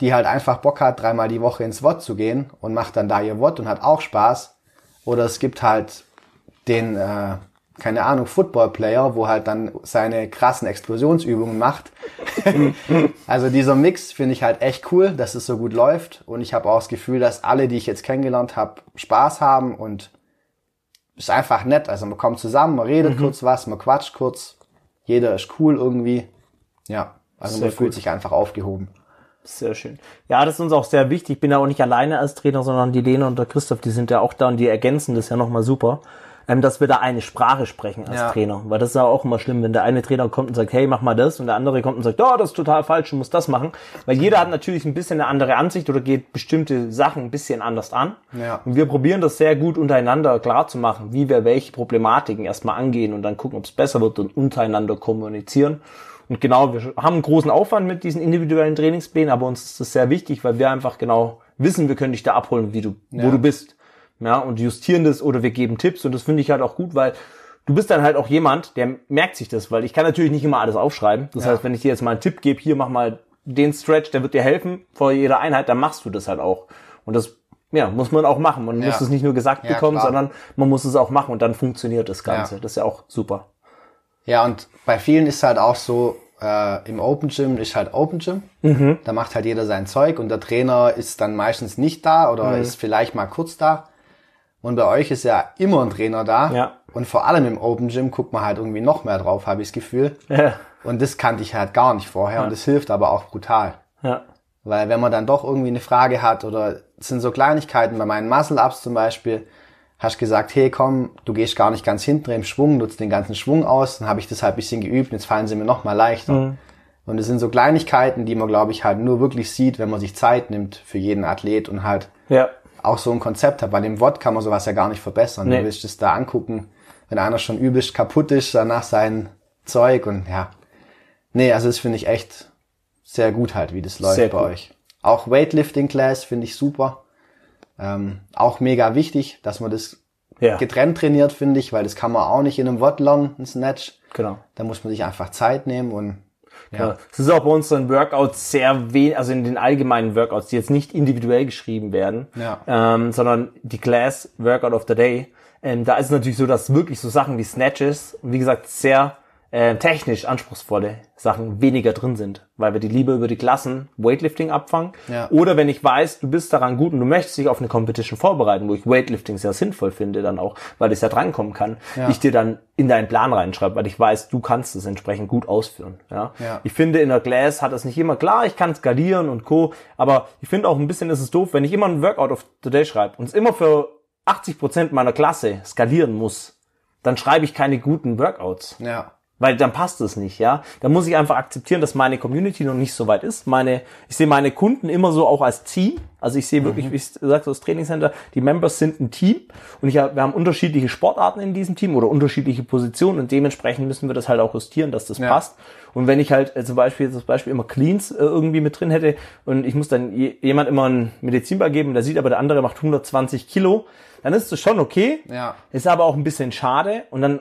die halt einfach Bock hat, dreimal die Woche ins Wort zu gehen und macht dann da ihr Wort und hat auch Spaß. Oder es gibt halt den äh, keine Ahnung, Football-Player, wo halt dann seine krassen Explosionsübungen macht. [laughs] also dieser Mix finde ich halt echt cool, dass es so gut läuft. Und ich habe auch das Gefühl, dass alle, die ich jetzt kennengelernt habe, Spaß haben und ist einfach nett. Also man kommt zusammen, man redet mhm. kurz was, man quatscht kurz. Jeder ist cool irgendwie. Ja, also sehr man fühlt sich einfach aufgehoben. Sehr schön. Ja, das ist uns auch sehr wichtig. Ich bin ja auch nicht alleine als Trainer, sondern die Lena und der Christoph, die sind ja auch da und die ergänzen das ja nochmal super ähm, dass wir da eine Sprache sprechen als ja. Trainer. Weil das ist ja auch immer schlimm, wenn der eine Trainer kommt und sagt, hey, mach mal das und der andere kommt und sagt, oh, das ist total falsch, du musst das machen. Weil jeder hat natürlich ein bisschen eine andere Ansicht oder geht bestimmte Sachen ein bisschen anders an. Ja. Und wir probieren das sehr gut untereinander klar zu machen, wie wir welche Problematiken erstmal angehen und dann gucken, ob es besser wird und untereinander kommunizieren. Und genau, wir haben einen großen Aufwand mit diesen individuellen Trainingsplänen, aber uns ist das sehr wichtig, weil wir einfach genau wissen, wir können dich da abholen, wie du, ja. wo du bist ja, und justieren das oder wir geben Tipps und das finde ich halt auch gut, weil du bist dann halt auch jemand, der merkt sich das, weil ich kann natürlich nicht immer alles aufschreiben. Das ja. heißt, wenn ich dir jetzt mal einen Tipp gebe, hier mach mal den Stretch, der wird dir helfen vor jeder Einheit, dann machst du das halt auch. Und das ja, muss man auch machen. Man ja. muss es nicht nur gesagt ja, bekommen, klar. sondern man muss es auch machen und dann funktioniert das Ganze. Das ist ja auch super. Ja, und bei vielen ist halt auch so, äh, im Open Gym ist halt Open Gym. Mhm. Da macht halt jeder sein Zeug und der Trainer ist dann meistens nicht da oder mhm. ist vielleicht mal kurz da. Und bei euch ist ja immer ein Trainer da. Ja. Und vor allem im Open Gym guckt man halt irgendwie noch mehr drauf, habe ich das Gefühl. Ja. Und das kannte ich halt gar nicht vorher. Ja. Und das hilft aber auch brutal. Ja. Weil wenn man dann doch irgendwie eine Frage hat oder es sind so Kleinigkeiten, bei meinen Muscle-Ups zum Beispiel, hast gesagt, hey komm, du gehst gar nicht ganz hinten im Schwung, nutzt den ganzen Schwung aus, dann habe ich das halt bisschen geübt jetzt fallen sie mir noch mal leichter. Mhm. Und es sind so Kleinigkeiten, die man, glaube ich, halt nur wirklich sieht, wenn man sich Zeit nimmt für jeden Athlet und halt ja auch so ein Konzept hat. Bei dem Wort kann man sowas ja gar nicht verbessern. Nee. Du willst es da angucken, wenn einer schon übelst kaputt ist, danach sein Zeug und ja. Nee, also das finde ich echt sehr gut halt, wie das läuft sehr bei gut. euch. Auch Weightlifting Class finde ich super. Ähm, auch mega wichtig, dass man das ja. getrennt trainiert, finde ich, weil das kann man auch nicht in einem Wort lernen, ein Snatch. Genau. Da muss man sich einfach Zeit nehmen und ja. Es ist auch bei unseren Workouts sehr wenig, also in den allgemeinen Workouts, die jetzt nicht individuell geschrieben werden, ja. ähm, sondern die Class Workout of the Day. Ähm, da ist es natürlich so, dass wirklich so Sachen wie Snatches, wie gesagt, sehr äh, technisch anspruchsvolle Sachen weniger drin sind, weil wir die lieber über die Klassen Weightlifting abfangen. Ja. Oder wenn ich weiß, du bist daran gut und du möchtest dich auf eine Competition vorbereiten, wo ich Weightlifting sehr sinnvoll finde dann auch, weil ich ja drankommen kann, ja. ich dir dann in deinen Plan reinschreibe, weil ich weiß, du kannst es entsprechend gut ausführen. Ja? ja. Ich finde, in der Glass hat es nicht immer, klar, ich kann skalieren und Co., aber ich finde auch ein bisschen ist es doof, wenn ich immer ein Workout of the Day schreibe und es immer für 80 Prozent meiner Klasse skalieren muss, dann schreibe ich keine guten Workouts. Ja. Weil dann passt es nicht, ja. Da muss ich einfach akzeptieren, dass meine Community noch nicht so weit ist. Meine, ich sehe meine Kunden immer so auch als Team. Also ich sehe wirklich, mhm. wie ich sagte, das Trainingscenter, die Members sind ein Team und ich, wir haben unterschiedliche Sportarten in diesem Team oder unterschiedliche Positionen und dementsprechend müssen wir das halt auch justieren, dass das ja. passt. Und wenn ich halt äh, zum Beispiel, zum Beispiel immer Cleans äh, irgendwie mit drin hätte und ich muss dann je, jemand immer einen Medizinball geben, der sieht aber, der andere macht 120 Kilo, dann ist das schon okay. Ja. Ist aber auch ein bisschen schade und dann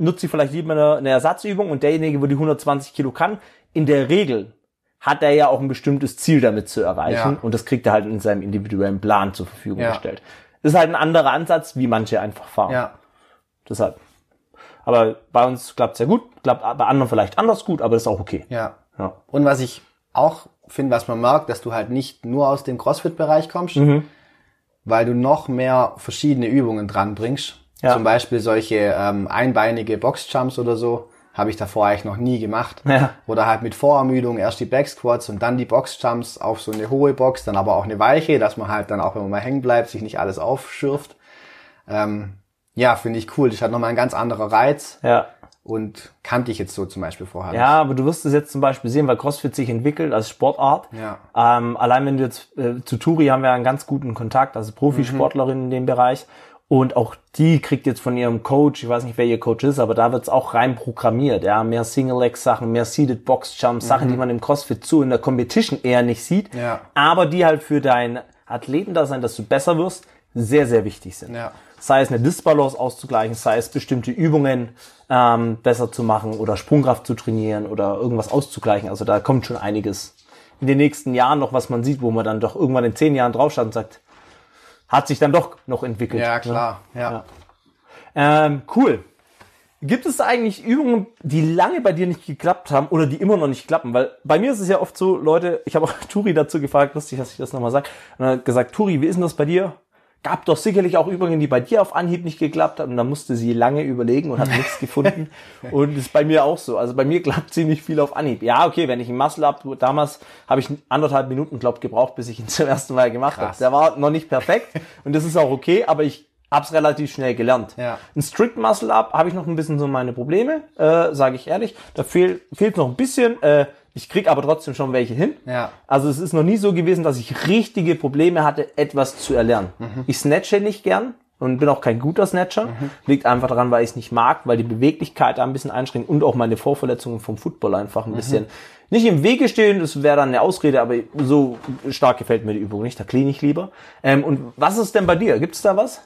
nutze ich vielleicht lieber eine, eine Ersatzübung und derjenige, wo die 120 Kilo kann, in der Regel hat er ja auch ein bestimmtes Ziel damit zu erreichen ja. und das kriegt er halt in seinem individuellen Plan zur Verfügung ja. gestellt. Das ist halt ein anderer Ansatz, wie manche einfach fahren. Ja. Deshalb. Aber bei uns klappt es ja gut, klappt bei anderen vielleicht anders gut, aber das ist auch okay. Ja. ja. Und was ich auch finde, was man merkt, dass du halt nicht nur aus dem CrossFit-Bereich kommst, mhm. weil du noch mehr verschiedene Übungen dran bringst. Ja. Zum Beispiel solche ähm, einbeinige Boxjumps oder so habe ich davor eigentlich noch nie gemacht. Ja. Oder halt mit Vorermüdung erst die Backsquats und dann die Boxjumps auf so eine hohe Box, dann aber auch eine weiche, dass man halt dann auch, wenn man mal hängen bleibt, sich nicht alles aufschürft. Ähm, ja, finde ich cool. Das hat nochmal ein ganz anderer Reiz. Ja. Und kannte ich jetzt so zum Beispiel vorher. Ja, aber du wirst es jetzt zum Beispiel sehen, weil CrossFit sich entwickelt als Sportart. Ja. Ähm, allein wenn du jetzt äh, zu Turi haben wir einen ganz guten Kontakt, also Profisportlerin mhm. in dem Bereich. Und auch die kriegt jetzt von ihrem Coach, ich weiß nicht, wer ihr Coach ist, aber da wird's auch rein programmiert. Ja, mehr Single-Leg-Sachen, mehr Seated Box-Jumps, mhm. Sachen, die man im CrossFit zu in der Competition eher nicht sieht. Ja. Aber die halt für dein Athletendasein, dass du besser wirst, sehr, sehr wichtig sind. Ja. Sei es eine Disbalance auszugleichen, sei es bestimmte Übungen ähm, besser zu machen oder Sprungkraft zu trainieren oder irgendwas auszugleichen. Also da kommt schon einiges in den nächsten Jahren noch, was man sieht, wo man dann doch irgendwann in zehn Jahren draufschaut und sagt, hat sich dann doch noch entwickelt. Ja, klar. Ne? Ja. ja. Ähm, cool. Gibt es eigentlich Übungen, die lange bei dir nicht geklappt haben oder die immer noch nicht klappen? Weil bei mir ist es ja oft so, Leute, ich habe auch [laughs] Turi dazu gefragt, lustig, dass ich das nochmal sage, und er hat gesagt, Turi, wie ist denn das bei dir? Gab doch sicherlich auch Übungen, die bei dir auf Anhieb nicht geklappt haben. Und dann musste sie lange überlegen und hat nichts [laughs] gefunden. Und ist bei mir auch so. Also bei mir klappt ziemlich viel auf Anhieb. Ja, okay, wenn ich einen Muscle up, damals habe ich anderthalb Minuten, glaub, gebraucht, bis ich ihn [laughs] zum ersten Mal gemacht habe. Der war noch nicht perfekt und das ist auch okay, aber ich hab's relativ schnell gelernt. Ja. Ein Strict Muscle Up habe ich noch ein bisschen so meine Probleme, äh, sage ich ehrlich. Da fehl, fehlt noch ein bisschen. Äh, ich krieg aber trotzdem schon welche hin. Ja. Also es ist noch nie so gewesen, dass ich richtige Probleme hatte, etwas zu erlernen. Ich snatche nicht gern und bin auch kein guter Snatcher. Liegt einfach daran, weil ich es nicht mag, weil die Beweglichkeit da ein bisschen einschränkt und auch meine Vorverletzungen vom Football einfach ein bisschen nicht im Wege stehen. Das wäre dann eine Ausrede, aber so stark gefällt mir die Übung nicht. Da clean ich lieber. Ähm, und was ist denn bei dir? Gibt's da was?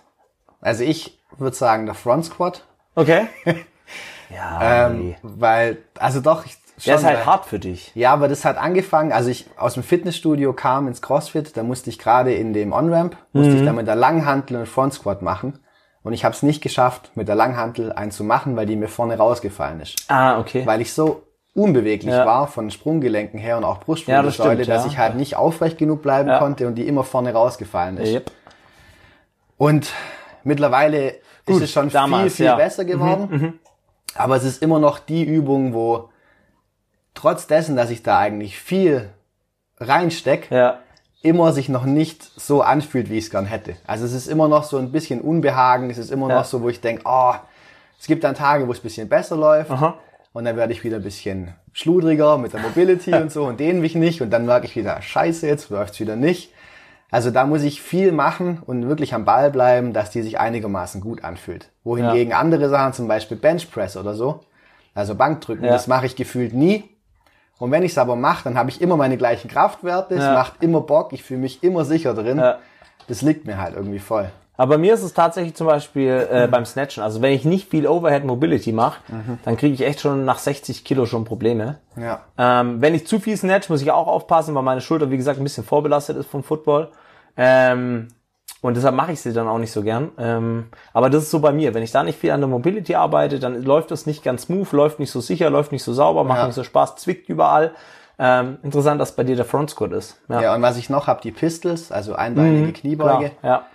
Also ich würde sagen, der Front Squat. Okay. [laughs] ja, Ähm, weil, also doch, ich, der ist halt hart für dich. Ja, aber das hat angefangen, also ich aus dem Fitnessstudio kam ins CrossFit, da musste ich gerade in dem On-Ramp, musste Mhm. ich dann mit der Langhantel einen Front Squat machen. Und ich habe es nicht geschafft, mit der Langhantel einen zu machen, weil die mir vorne rausgefallen ist. Ah, okay. Weil ich so unbeweglich Ja. war von Sprunggelenken her und auch Ja, das Brustwirbelsäule, dass ja. ich halt nicht aufrecht genug bleiben konnte und die immer vorne rausgefallen ist. Yep. Und mittlerweile Gut, ist es schon damals, viel, viel besser geworden. Aber es ist immer noch die Übung, wo trotz dessen, dass ich da eigentlich viel reinsteck, Ja. immer sich noch nicht so anfühlt, wie ich es gern hätte. Also es ist immer noch so ein bisschen Unbehagen, es ist immer Ja. noch so, wo ich denke, oh, es gibt dann Tage, wo es ein bisschen besser läuft. Aha. Und dann werde ich wieder ein bisschen schludriger mit der Mobility und so und dehne mich nicht und dann merke ich wieder, scheiße, jetzt läuft's wieder nicht. Also da muss ich viel machen und wirklich am Ball bleiben, dass die sich einigermaßen gut anfühlt. Wohingegen andere Sachen, zum Beispiel Benchpress oder so, also Bankdrücken, Ja. das mache ich gefühlt nie. Und wenn ich es aber mache, dann habe ich immer meine gleichen Kraftwerte, es Ja. macht immer Bock, ich fühle mich immer sicher drin. Ja. Das liegt mir halt irgendwie voll. Aber mir ist es tatsächlich zum Beispiel äh, [laughs] beim Snatchen, also wenn ich nicht viel Overhead Mobility mache, dann kriege ich echt schon nach 60 Kilo schon Probleme. Ja. Ähm, wenn ich zu viel snatch, muss ich auch aufpassen, weil meine Schulter, wie gesagt, ein bisschen vorbelastet ist vom Football. Ähm, und deshalb mache ich sie dann auch nicht so gern. Ähm, aber das ist so bei mir. Wenn ich da nicht viel an der Mobility arbeite, dann läuft das nicht ganz smooth, läuft nicht so sicher, läuft nicht so sauber, macht Ja. nicht so Spaß, zwickt überall. Ähm, interessant, dass bei dir der Front Squat ist. Ja. und was ich noch habe, die Pistols, also einbeinige Kniebeuge. Mhm. Klar,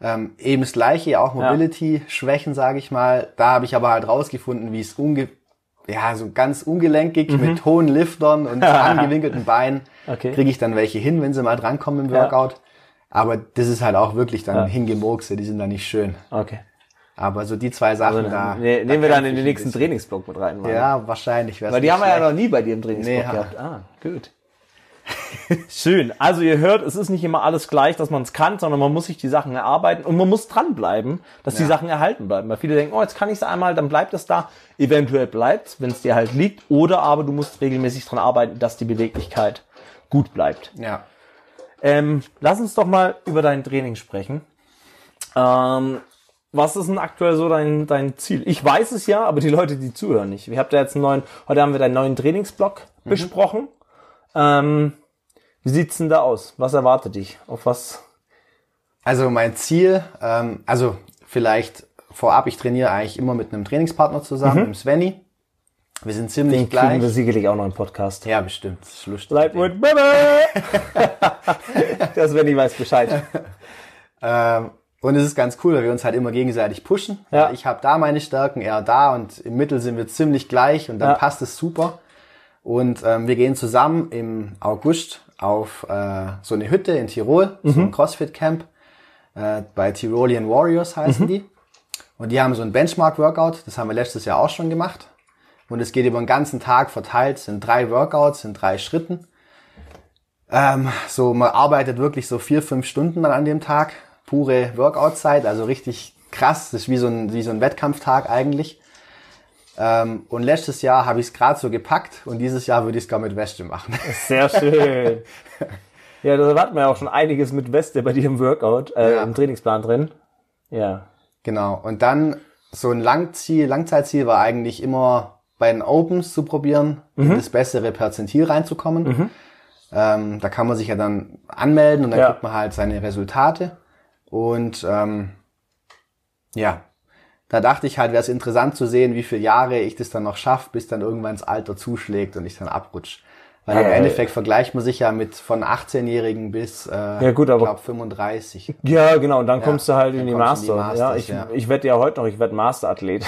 ja. Ähm, eben das gleiche, auch Mobility-Schwächen, sage ich mal. Da habe ich aber halt rausgefunden, wie es unge ja, so ganz ungelenkig mit hohen Liftern und [laughs] angewinkelten Beinen Okay. kriege ich dann welche hin, wenn sie mal drankommen im Workout. Aber das ist halt auch wirklich dann hingemurkse, die sind dann nicht schön. Okay. Aber so die zwei Sachen da. Ne, nehmen wir dann in den nächsten bisschen. Trainingsblock mit rein. Mann. Ja, wahrscheinlich. Weil die haben wir ja schlecht. noch nie bei dir im Trainingsblock Nee, gehabt. Ah, gut. [laughs] Schön. Also ihr hört, es ist nicht immer alles gleich, dass man es kann, sondern man muss sich die Sachen erarbeiten und man muss dranbleiben, dass die Ja. Sachen erhalten bleiben. Weil viele denken, oh, jetzt kann ich es einmal, dann bleibt es da. Eventuell bleibt wenn es dir halt liegt. Oder aber du musst regelmäßig dran arbeiten, dass die Beweglichkeit gut bleibt. Ja. Ähm, lass uns doch mal über dein Training sprechen. Ähm, was ist denn aktuell so dein, dein Ziel? Ich weiß es ja, aber die Leute, die zuhören nicht. Wir habt ja jetzt einen neuen, heute haben wir deinen neuen Trainingsblock besprochen. Ähm, wie sieht's denn da aus? Was erwartet dich? Auf was? Also mein Ziel, ähm, also vielleicht vorab, ich trainiere eigentlich immer mit einem Trainingspartner zusammen, mit dem Svenny. Wir sind ziemlich Den kriegen wir gleich. sicherlich auch noch im Podcast. Ja, bestimmt. Lustig. Lightwood [laughs] Baby! das, wenn ich weiß Bescheid. [laughs] Ähm, und es ist ganz cool, weil wir uns halt immer gegenseitig pushen. Ja. Ich habe da meine Stärken, er da und im Mittel sind wir ziemlich gleich und dann Ja. passt es super. Und ähm, wir gehen zusammen im August auf äh, so eine Hütte in Tirol, so Mhm. ein CrossFit-Camp. Äh, bei Tyrolean Warriors Mhm. heißen die. Und die haben so ein Benchmark-Workout, das haben wir letztes Jahr auch schon gemacht. Und es geht über den ganzen Tag verteilt, sind drei Workouts in drei Schritten. Ähm, so, man arbeitet wirklich so vier, fünf Stunden dann an dem Tag. Pure Workout-Zeit, also richtig krass. Das ist wie so ein, wie so ein Wettkampftag eigentlich. Ähm, und letztes Jahr habe ich es gerade so gepackt und dieses Jahr würde ich es gar mit Weste machen. [laughs] Sehr schön. Ja, da hatten wir ja auch schon einiges mit Weste bei dir im Workout, äh, Ja. im Trainingsplan drin. Ja. genau. Und dann so ein Langziel, Langzeitziel war eigentlich immer bei den Opens zu probieren, in das bessere Perzentil reinzukommen. Ähm, da kann man sich ja dann anmelden und dann Ja. kriegt man halt seine Resultate. Und ähm, ja, da dachte ich halt, wäre es interessant zu sehen, wie viele Jahre ich das dann noch schaffe, bis dann irgendwann das Alter zuschlägt und ich dann abrutsch. Weil im. Endeffekt vergleicht man sich ja mit von 18-Jährigen bis, äh, Ja, gut, aber- ich glaube 35. Ja, genau. Und dann kommst du halt in die Master. die ja, Masters, ich, ja. ich werde ja heute noch, ich werde Masterathlet.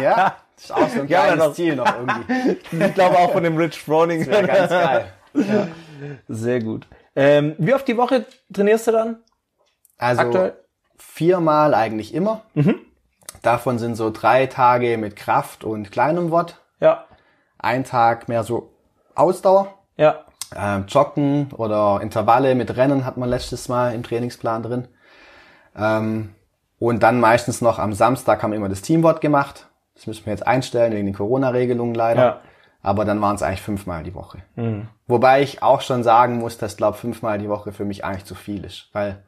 Ja, [laughs] das ist auch so ein Ja, kleines noch- Ziel noch irgendwie. [laughs] ich glaube auch von dem Rich Froning. Wäre ganz geil. Sehr gut. Ähm, wie oft die Woche trainierst du dann? Also Aktuell? viermal eigentlich immer. Mhm. Davon sind so drei Tage mit Kraft und kleinem Watt. Ja. Ein Tag mehr so Ausdauer. Ja. Ähm, Joggen oder Intervalle mit Rennen hat man letztes Mal im Trainingsplan drin. Ähm, und dann meistens noch am Samstag haben wir immer das Teamwort gemacht. Das müssen wir jetzt einstellen wegen den Corona-Regelungen leider. Ja. Aber dann waren es eigentlich fünfmal die Woche. Wobei ich auch schon sagen muss, dass glaube fünfmal die Woche für mich eigentlich zu viel ist. Weil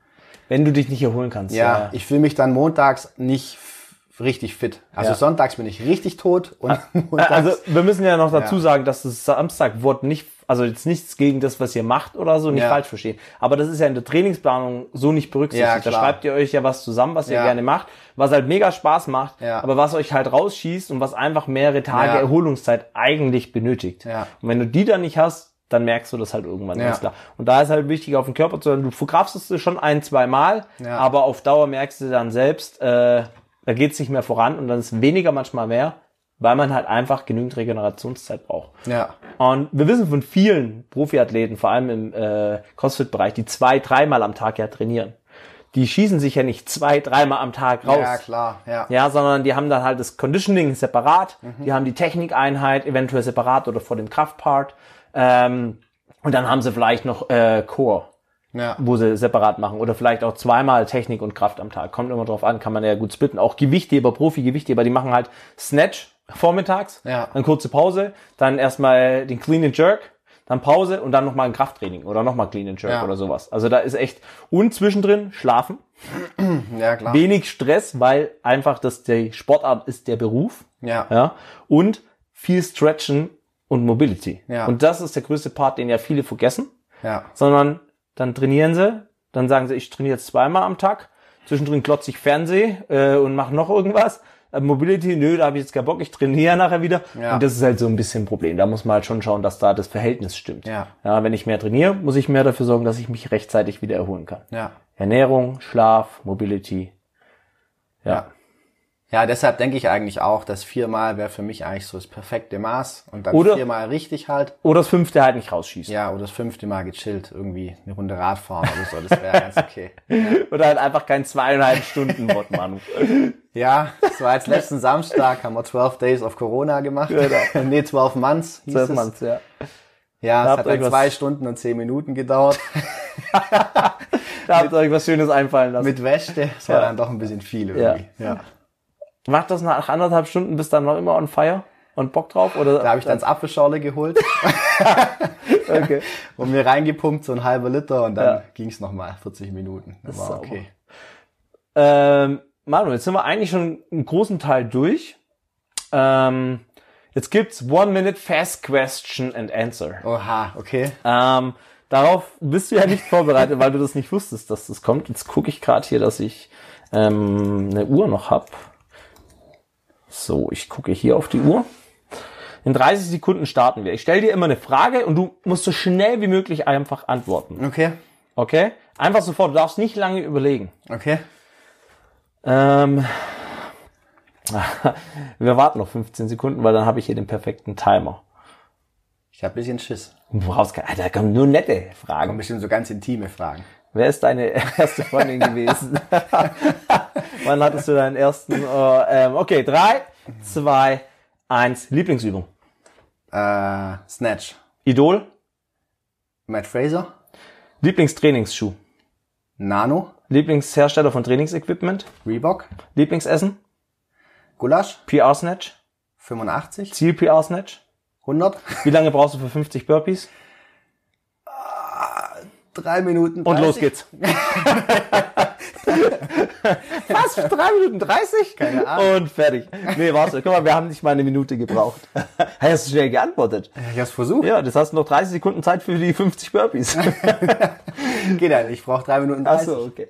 Wenn du dich nicht erholen kannst. ja, ich fühle mich dann montags nicht richtig fit. Also Ja. sonntags bin ich richtig tot und [laughs] montags, Also wir müssen ja noch dazu Ja. sagen, dass das Samstagwort nicht, also jetzt nichts gegen das, was ihr macht oder so, nicht Ja. falsch verstehen. Aber das ist ja in der Trainingsplanung so nicht berücksichtigt. Da schreibt ihr euch ja was zusammen, was ihr gerne macht, was halt mega Spaß macht, aber was euch halt rausschießt und was einfach mehrere Tage. Erholungszeit eigentlich benötigt. Und wenn du die dann nicht hast, dann merkst du das halt irgendwann, Ja. ganz klar. Und da ist halt wichtig, auf den Körper zu hören. Du verkraftest es schon ein, zwei Mal, Ja. aber auf Dauer merkst du dann selbst, äh, da geht's nicht mehr voran und dann ist weniger manchmal mehr, weil man halt einfach genügend Regenerationszeit braucht. ja, Und wir wissen von vielen Profiathleten, vor allem im äh, CrossFit-Bereich, die zwei, dreimal am Tag ja trainieren. Die schießen sich ja nicht zwei, dreimal am Tag raus. ja klar, ja. Ja, sondern die haben dann halt das Conditioning separat, die haben die Technikeinheit eventuell separat oder vor dem Kraftpart. Ähm, und dann haben sie vielleicht noch äh, Core, ja. wo sie separat machen. Oder vielleicht auch zweimal Technik und Kraft am Tag. Kommt immer drauf an, kann man ja gut splitten. Auch Gewichtheber, Profi-Gewichtheber, die machen halt Snatch vormittags, Ja. dann kurze Pause, dann erstmal den Clean and Jerk, dann Pause und dann nochmal ein Krafttraining oder nochmal Clean and Jerk Ja. oder sowas. Also da ist echt, und zwischendrin schlafen, [clears throat] Ja, klar. wenig Stress, weil einfach das die Sportart ist der Beruf. Ja. Ja. Und viel Stretchen und Mobility. Ja. Und das ist der größte Part, den ja viele vergessen, Ja. sondern dann trainieren sie, dann sagen sie, ich trainiere jetzt zweimal am Tag, zwischendrin klotze ich Fernseh äh, und mache noch irgendwas. Äh, Mobility, nö, da habe ich jetzt keinen Bock, ich trainiere nachher wieder. Ja. Und das ist halt so ein bisschen ein Problem. Da muss man halt schon schauen, dass da das Verhältnis stimmt. Ja. ja wenn ich mehr trainiere, muss ich mehr dafür sorgen, dass ich mich rechtzeitig wieder erholen kann. Ja. Ernährung, Schlaf, Mobility. Ja. Ja. Ja, deshalb denke ich eigentlich auch, dass viermal wäre für mich eigentlich so das perfekte Maß und dann Oder- viermal richtig halt. Oder das fünfte halt nicht rausschießen. Ja, oder das fünfte Mal gechillt, irgendwie eine Runde Radfahren oder so, das wäre ganz okay. [laughs] Oder halt einfach kein zweieinhalb Stunden Wort, Manu. [laughs] Ja, das war jetzt letzten Samstag, haben wir 12 Days of Corona gemacht. nee, 12 Months hieß Zwölf es. Manns, ja. Ja, Da es hat ihr dann zwei Stunden und zehn Minuten gedauert. [laughs] Da habt ihr euch was Schönes einfallen lassen. Mit Wäsche, das war Ja. dann doch ein bisschen viel irgendwie. Ja. Macht das nach anderthalb Stunden, bist dann noch immer on fire und Bock drauf? Oder? Da habe ich dann das Apfelschorle geholt [laughs] okay. [laughs] und mir reingepumpt, so ein halber Liter und dann Ja. ging's noch nochmal 40 Minuten. Das war sauber. okay. Ähm, Manu, jetzt sind wir eigentlich schon einen großen Teil durch. Ähm, jetzt gibt's One Minute Fast Question and Answer. Oha, okay. Ähm, darauf bist du ja nicht vorbereitet, weil du das nicht wusstest, dass das kommt. Jetzt gucke ich gerade hier, dass ich ähm, eine Uhr noch hab. So, ich gucke hier auf die Uhr. In 30 Sekunden starten wir. Ich stelle dir immer eine Frage und du musst so schnell wie möglich einfach antworten. Okay, Okay? Einfach sofort. Du darfst nicht lange überlegen. okay. Ähm, [laughs] wir warten noch 15 Sekunden, weil dann habe ich hier den perfekten Timer. Ich habe bisschen Schiss. Du brauchst keine, da kommen nur nette Kommen Fragen. bestimmt so ganz intime Fragen. Wer ist deine [laughs] erste Freundin gewesen? [laughs] Wann hattest du deinen ersten? Äh, ähm, okay, drei, zwei, eins. Lieblingsübung. Äh, Snatch. Idol. Matt Fraser. Lieblingstrainingsschuh. Nano. Lieblingshersteller von Trainingsequipment. Reebok. Lieblingsessen. Gulasch. PR Snatch. 85. Ziel PR Snatch. 100. Wie lange brauchst du für 50 Burpees? Drei Minuten. Und 30. los geht's. [laughs] Was? Drei Minuten 30? Keine Ahnung. Und fertig. Nee, warte, guck mal, wir haben nicht mal eine Minute gebraucht. [laughs] Hast du schnell geantwortet? Ich hab's versucht. Ja, das hast du noch 30 Sekunden Zeit für die 50 Burpees. [laughs] Geht nicht. Ich brauche drei Minuten. Ach 30. so, okay.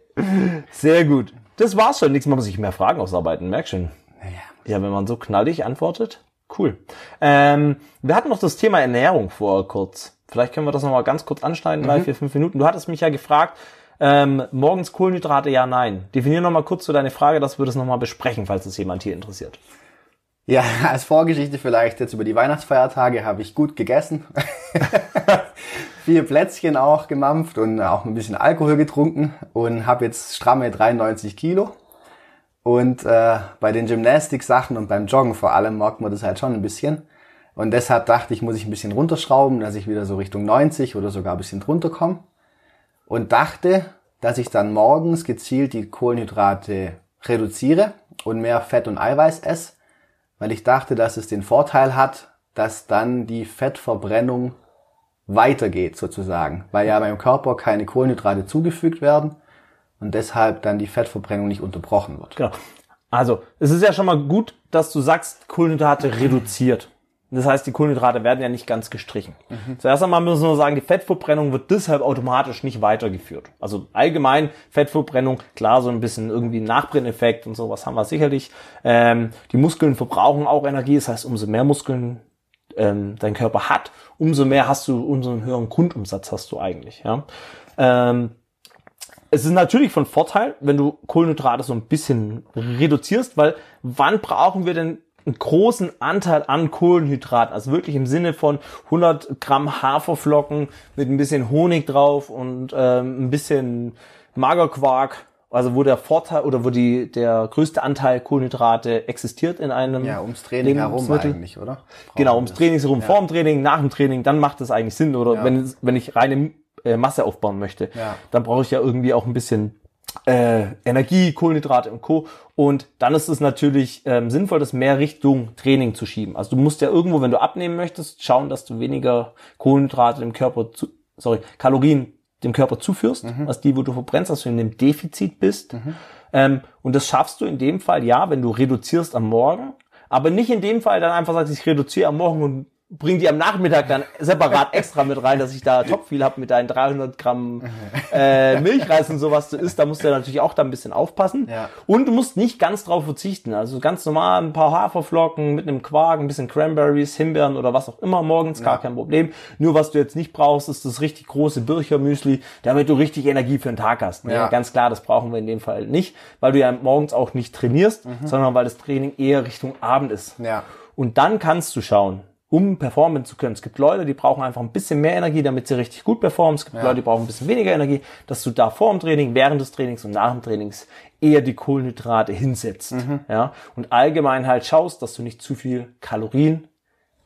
Sehr gut. das war's schon. Nichts mehr muss ich mehr Fragen ausarbeiten. Merk schon. Naja. Ja, wenn man so knallig antwortet. Cool. Ähm, wir hatten noch das Thema Ernährung vor kurz. Vielleicht können wir das nochmal ganz kurz anschneiden, drei, vier, fünf Minuten. Du hattest mich ja gefragt, ähm, morgens Kohlenhydrate, ja, nein. Definier nochmal kurz so deine Frage, dass wir das nochmal besprechen, falls es jemand hier interessiert. Ja, [laughs] als Vorgeschichte vielleicht jetzt über die Weihnachtsfeiertage habe ich gut gegessen. [laughs] Vier Plätzchen auch gemampft und auch ein bisschen Alkohol getrunken und habe jetzt stramme 93 Kilo. Und äh, bei den Gymnastik-Sachen und beim Joggen vor allem merkt man das halt schon ein bisschen. Und deshalb dachte ich, muss ich ein bisschen runterschrauben, dass ich wieder so Richtung 90 oder sogar ein bisschen drunter komme. Und dachte, dass ich dann morgens gezielt die Kohlenhydrate reduziere und mehr Fett und Eiweiß esse, weil ich dachte, dass es den Vorteil hat, dass dann die Fettverbrennung weitergeht sozusagen, weil ja beim Körper keine Kohlenhydrate zugefügt werden und deshalb dann die Fettverbrennung nicht unterbrochen wird. Genau. Also, es ist ja schon mal gut, dass du sagst, Kohlenhydrate reduziert. Das heißt, die Kohlenhydrate werden ja nicht ganz gestrichen. Zuerst einmal müssen wir sagen, die Fettverbrennung wird deshalb automatisch nicht weitergeführt. Also allgemein Fettverbrennung, klar, so ein bisschen irgendwie Nachbrenneffekt und sowas haben wir sicherlich. Ähm, die Muskeln verbrauchen auch Energie, das heißt, umso mehr Muskeln ähm, dein Körper hat, umso mehr hast du, umso einen höheren Grundumsatz hast du eigentlich. Ja? Ähm, es ist natürlich von Vorteil, wenn du Kohlenhydrate so ein bisschen reduzierst, weil wann brauchen wir denn einen großen Anteil an Kohlenhydraten, also wirklich im Sinne von 100 Gramm Haferflocken mit ein bisschen Honig drauf und ähm, ein bisschen Magerquark, also wo der Vorteil oder wo die der größte Anteil Kohlenhydrate existiert in einem Ja, ums Training herum eigentlich, oder? Genau, Brauchen ums wir Training herum, Ja. vor dem Training, nach dem Training, dann macht es eigentlich Sinn. Oder Ja. wenn, wenn ich reine äh, Masse aufbauen möchte, Ja. dann brauche ich ja irgendwie auch ein bisschen äh, Energie, Kohlenhydrate und Co. Und dann ist es natürlich ähm, sinnvoll, das mehr Richtung Training zu schieben. Also du musst ja irgendwo, wenn du abnehmen möchtest, schauen, dass du weniger Kohlenhydrate dem Körper zu, sorry, Kalorien dem Körper zuführst, als die, wo du verbrennst, dass du in einem Defizit bist. Ähm, und das schaffst du in dem Fall, ja, wenn du reduzierst am Morgen, aber nicht in dem Fall dann einfach sagst, ich reduziere am Morgen und bring die am Nachmittag dann separat extra mit rein, dass ich da top viel habe mit deinen 300 Gramm äh, [laughs] Milchreis und sowas du isst. Da musst du natürlich auch da ein bisschen aufpassen. Ja. Und du musst nicht ganz drauf verzichten. Also ganz normal ein paar Haferflocken mit einem Quark, ein bisschen Cranberries, Himbeeren oder was auch immer morgens, gar kein Problem. Nur was du jetzt nicht brauchst, ist das richtig große Birchermüsli, damit du richtig Energie für den Tag hast. Ne? Ja. Ganz klar, das brauchen wir in dem Fall nicht, weil du ja morgens auch nicht trainierst, sondern weil das Training eher Richtung Abend ist. Ja. Und dann kannst du schauen, um performen zu können. Es gibt Leute, die brauchen einfach ein bisschen mehr Energie, damit sie richtig gut performen. Es gibt Leute, die brauchen ein bisschen weniger Energie, dass du da vor dem Training, während des Trainings und nach dem Trainings eher die Kohlenhydrate hinsetzt. Ja? Und allgemein halt schaust, dass du nicht zu viel Kalorien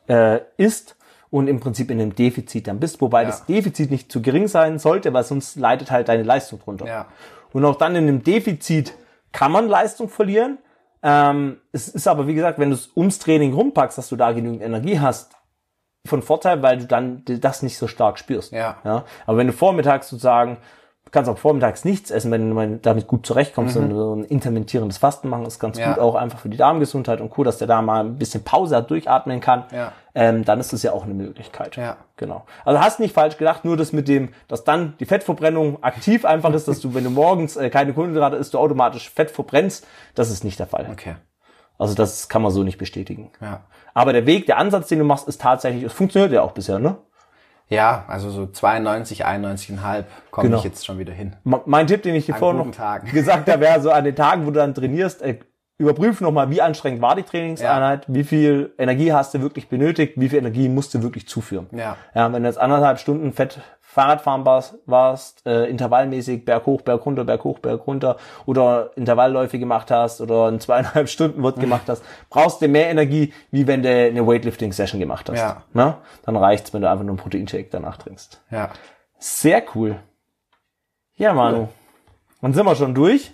äh, isst und im Prinzip in einem Defizit dann bist, wobei das Defizit nicht zu gering sein sollte, weil sonst leidet halt deine Leistung drunter. Ja. Und auch dann in einem Defizit kann man Leistung verlieren. Ähm, es ist aber, wie gesagt, wenn du es ums Training rumpackst, dass du da genügend Energie hast, von Vorteil, weil du dann das nicht so stark spürst. Ja. ja? Aber wenn du vormittags sozusagen, kannst auch vormittags nichts essen, wenn du mal damit gut zurechtkommst und so ein intermittierendes Fasten machen, ist ganz Mhm. Ja. gut auch einfach für die Darmgesundheit und cool, dass der da mal ein bisschen Pause hat, durchatmen kann. Ja. Ähm, dann ist das ja auch eine Möglichkeit. Ja. Genau. Also hast nicht falsch gedacht, nur das mit dem, dass dann die Fettverbrennung aktiv einfach ist, dass du, wenn du morgens äh, keine Kohlenhydrate isst, du automatisch Fett verbrennst. Das ist nicht der Fall. Okay. Also das kann man so nicht bestätigen. Ja. Aber der Weg, der Ansatz, den du machst, ist tatsächlich, es funktioniert ja auch bisher, ne? Ja, also so 92, 91,5 komme Genau. ich jetzt schon wieder hin. Mein Tipp, den ich dir vorhin noch Tagen. [laughs] gesagt habe, wäre so an den Tagen, wo du dann [laughs] trainierst, äh, überprüf nochmal, wie anstrengend war die Trainingseinheit, wie viel Energie hast du wirklich benötigt, wie viel Energie musst du wirklich zuführen. Ja. Ja, wenn du jetzt anderthalb Stunden fett Fahrradfahren warst, warst äh, intervallmäßig Berg hoch, Berg runter, Berg hoch, Berg runter oder Intervallläufe gemacht hast oder ein zweieinhalb [laughs] Stunden Wort gemacht hast, brauchst du mehr Energie, wie wenn du eine Weightlifting-Session gemacht hast. Ja. Na? Dann reicht's, wenn du einfach nur einen Proteinshake danach trinkst. Ja. Sehr cool. Ja, Manu. Dann sind wir schon durch.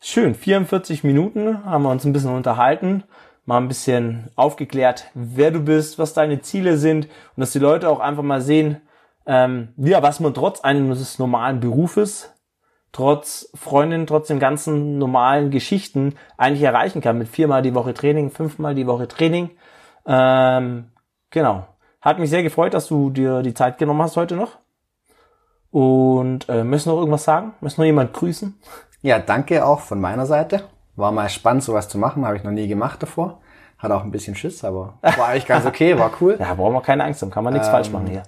Schön, 44 Minuten haben wir uns ein bisschen unterhalten, mal ein bisschen aufgeklärt, wer du bist, was deine Ziele sind und dass die Leute auch einfach mal sehen, ähm, ja, was man trotz eines normalen Berufes, trotz Freundin, trotz den ganzen normalen Geschichten eigentlich erreichen kann mit viermal die Woche Training, fünfmal die Woche Training. Ähm, genau. Hat mich sehr gefreut, dass du dir die Zeit genommen hast heute noch. Und äh, müssen noch irgendwas sagen? Müssen noch jemand grüßen? Ja, danke auch von meiner Seite. War mal spannend, sowas zu machen. Habe ich noch nie gemacht davor. Hat auch ein bisschen Schiss, aber war eigentlich ganz [laughs] okay, war cool. Ja, brauchen wir keine Angst haben, kann man nichts falsch machen hier.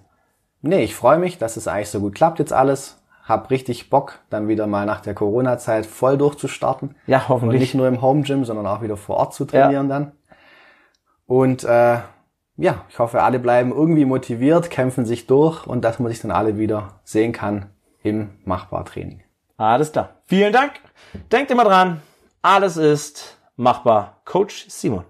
Nee, ich freue mich, dass es eigentlich so gut klappt jetzt alles. Hab richtig Bock, dann wieder mal nach der Corona-Zeit voll durchzustarten. Ja, Und hoffentlich. nicht nur im Home Gym, sondern auch wieder vor Ort zu trainieren dann. Und äh, ja, ich hoffe, alle bleiben irgendwie motiviert, kämpfen sich durch und dass man sich dann alle wieder sehen kann im Machbar-Training. Alles klar. Vielen Dank. Denkt immer dran, alles ist machbar. Coach Simon.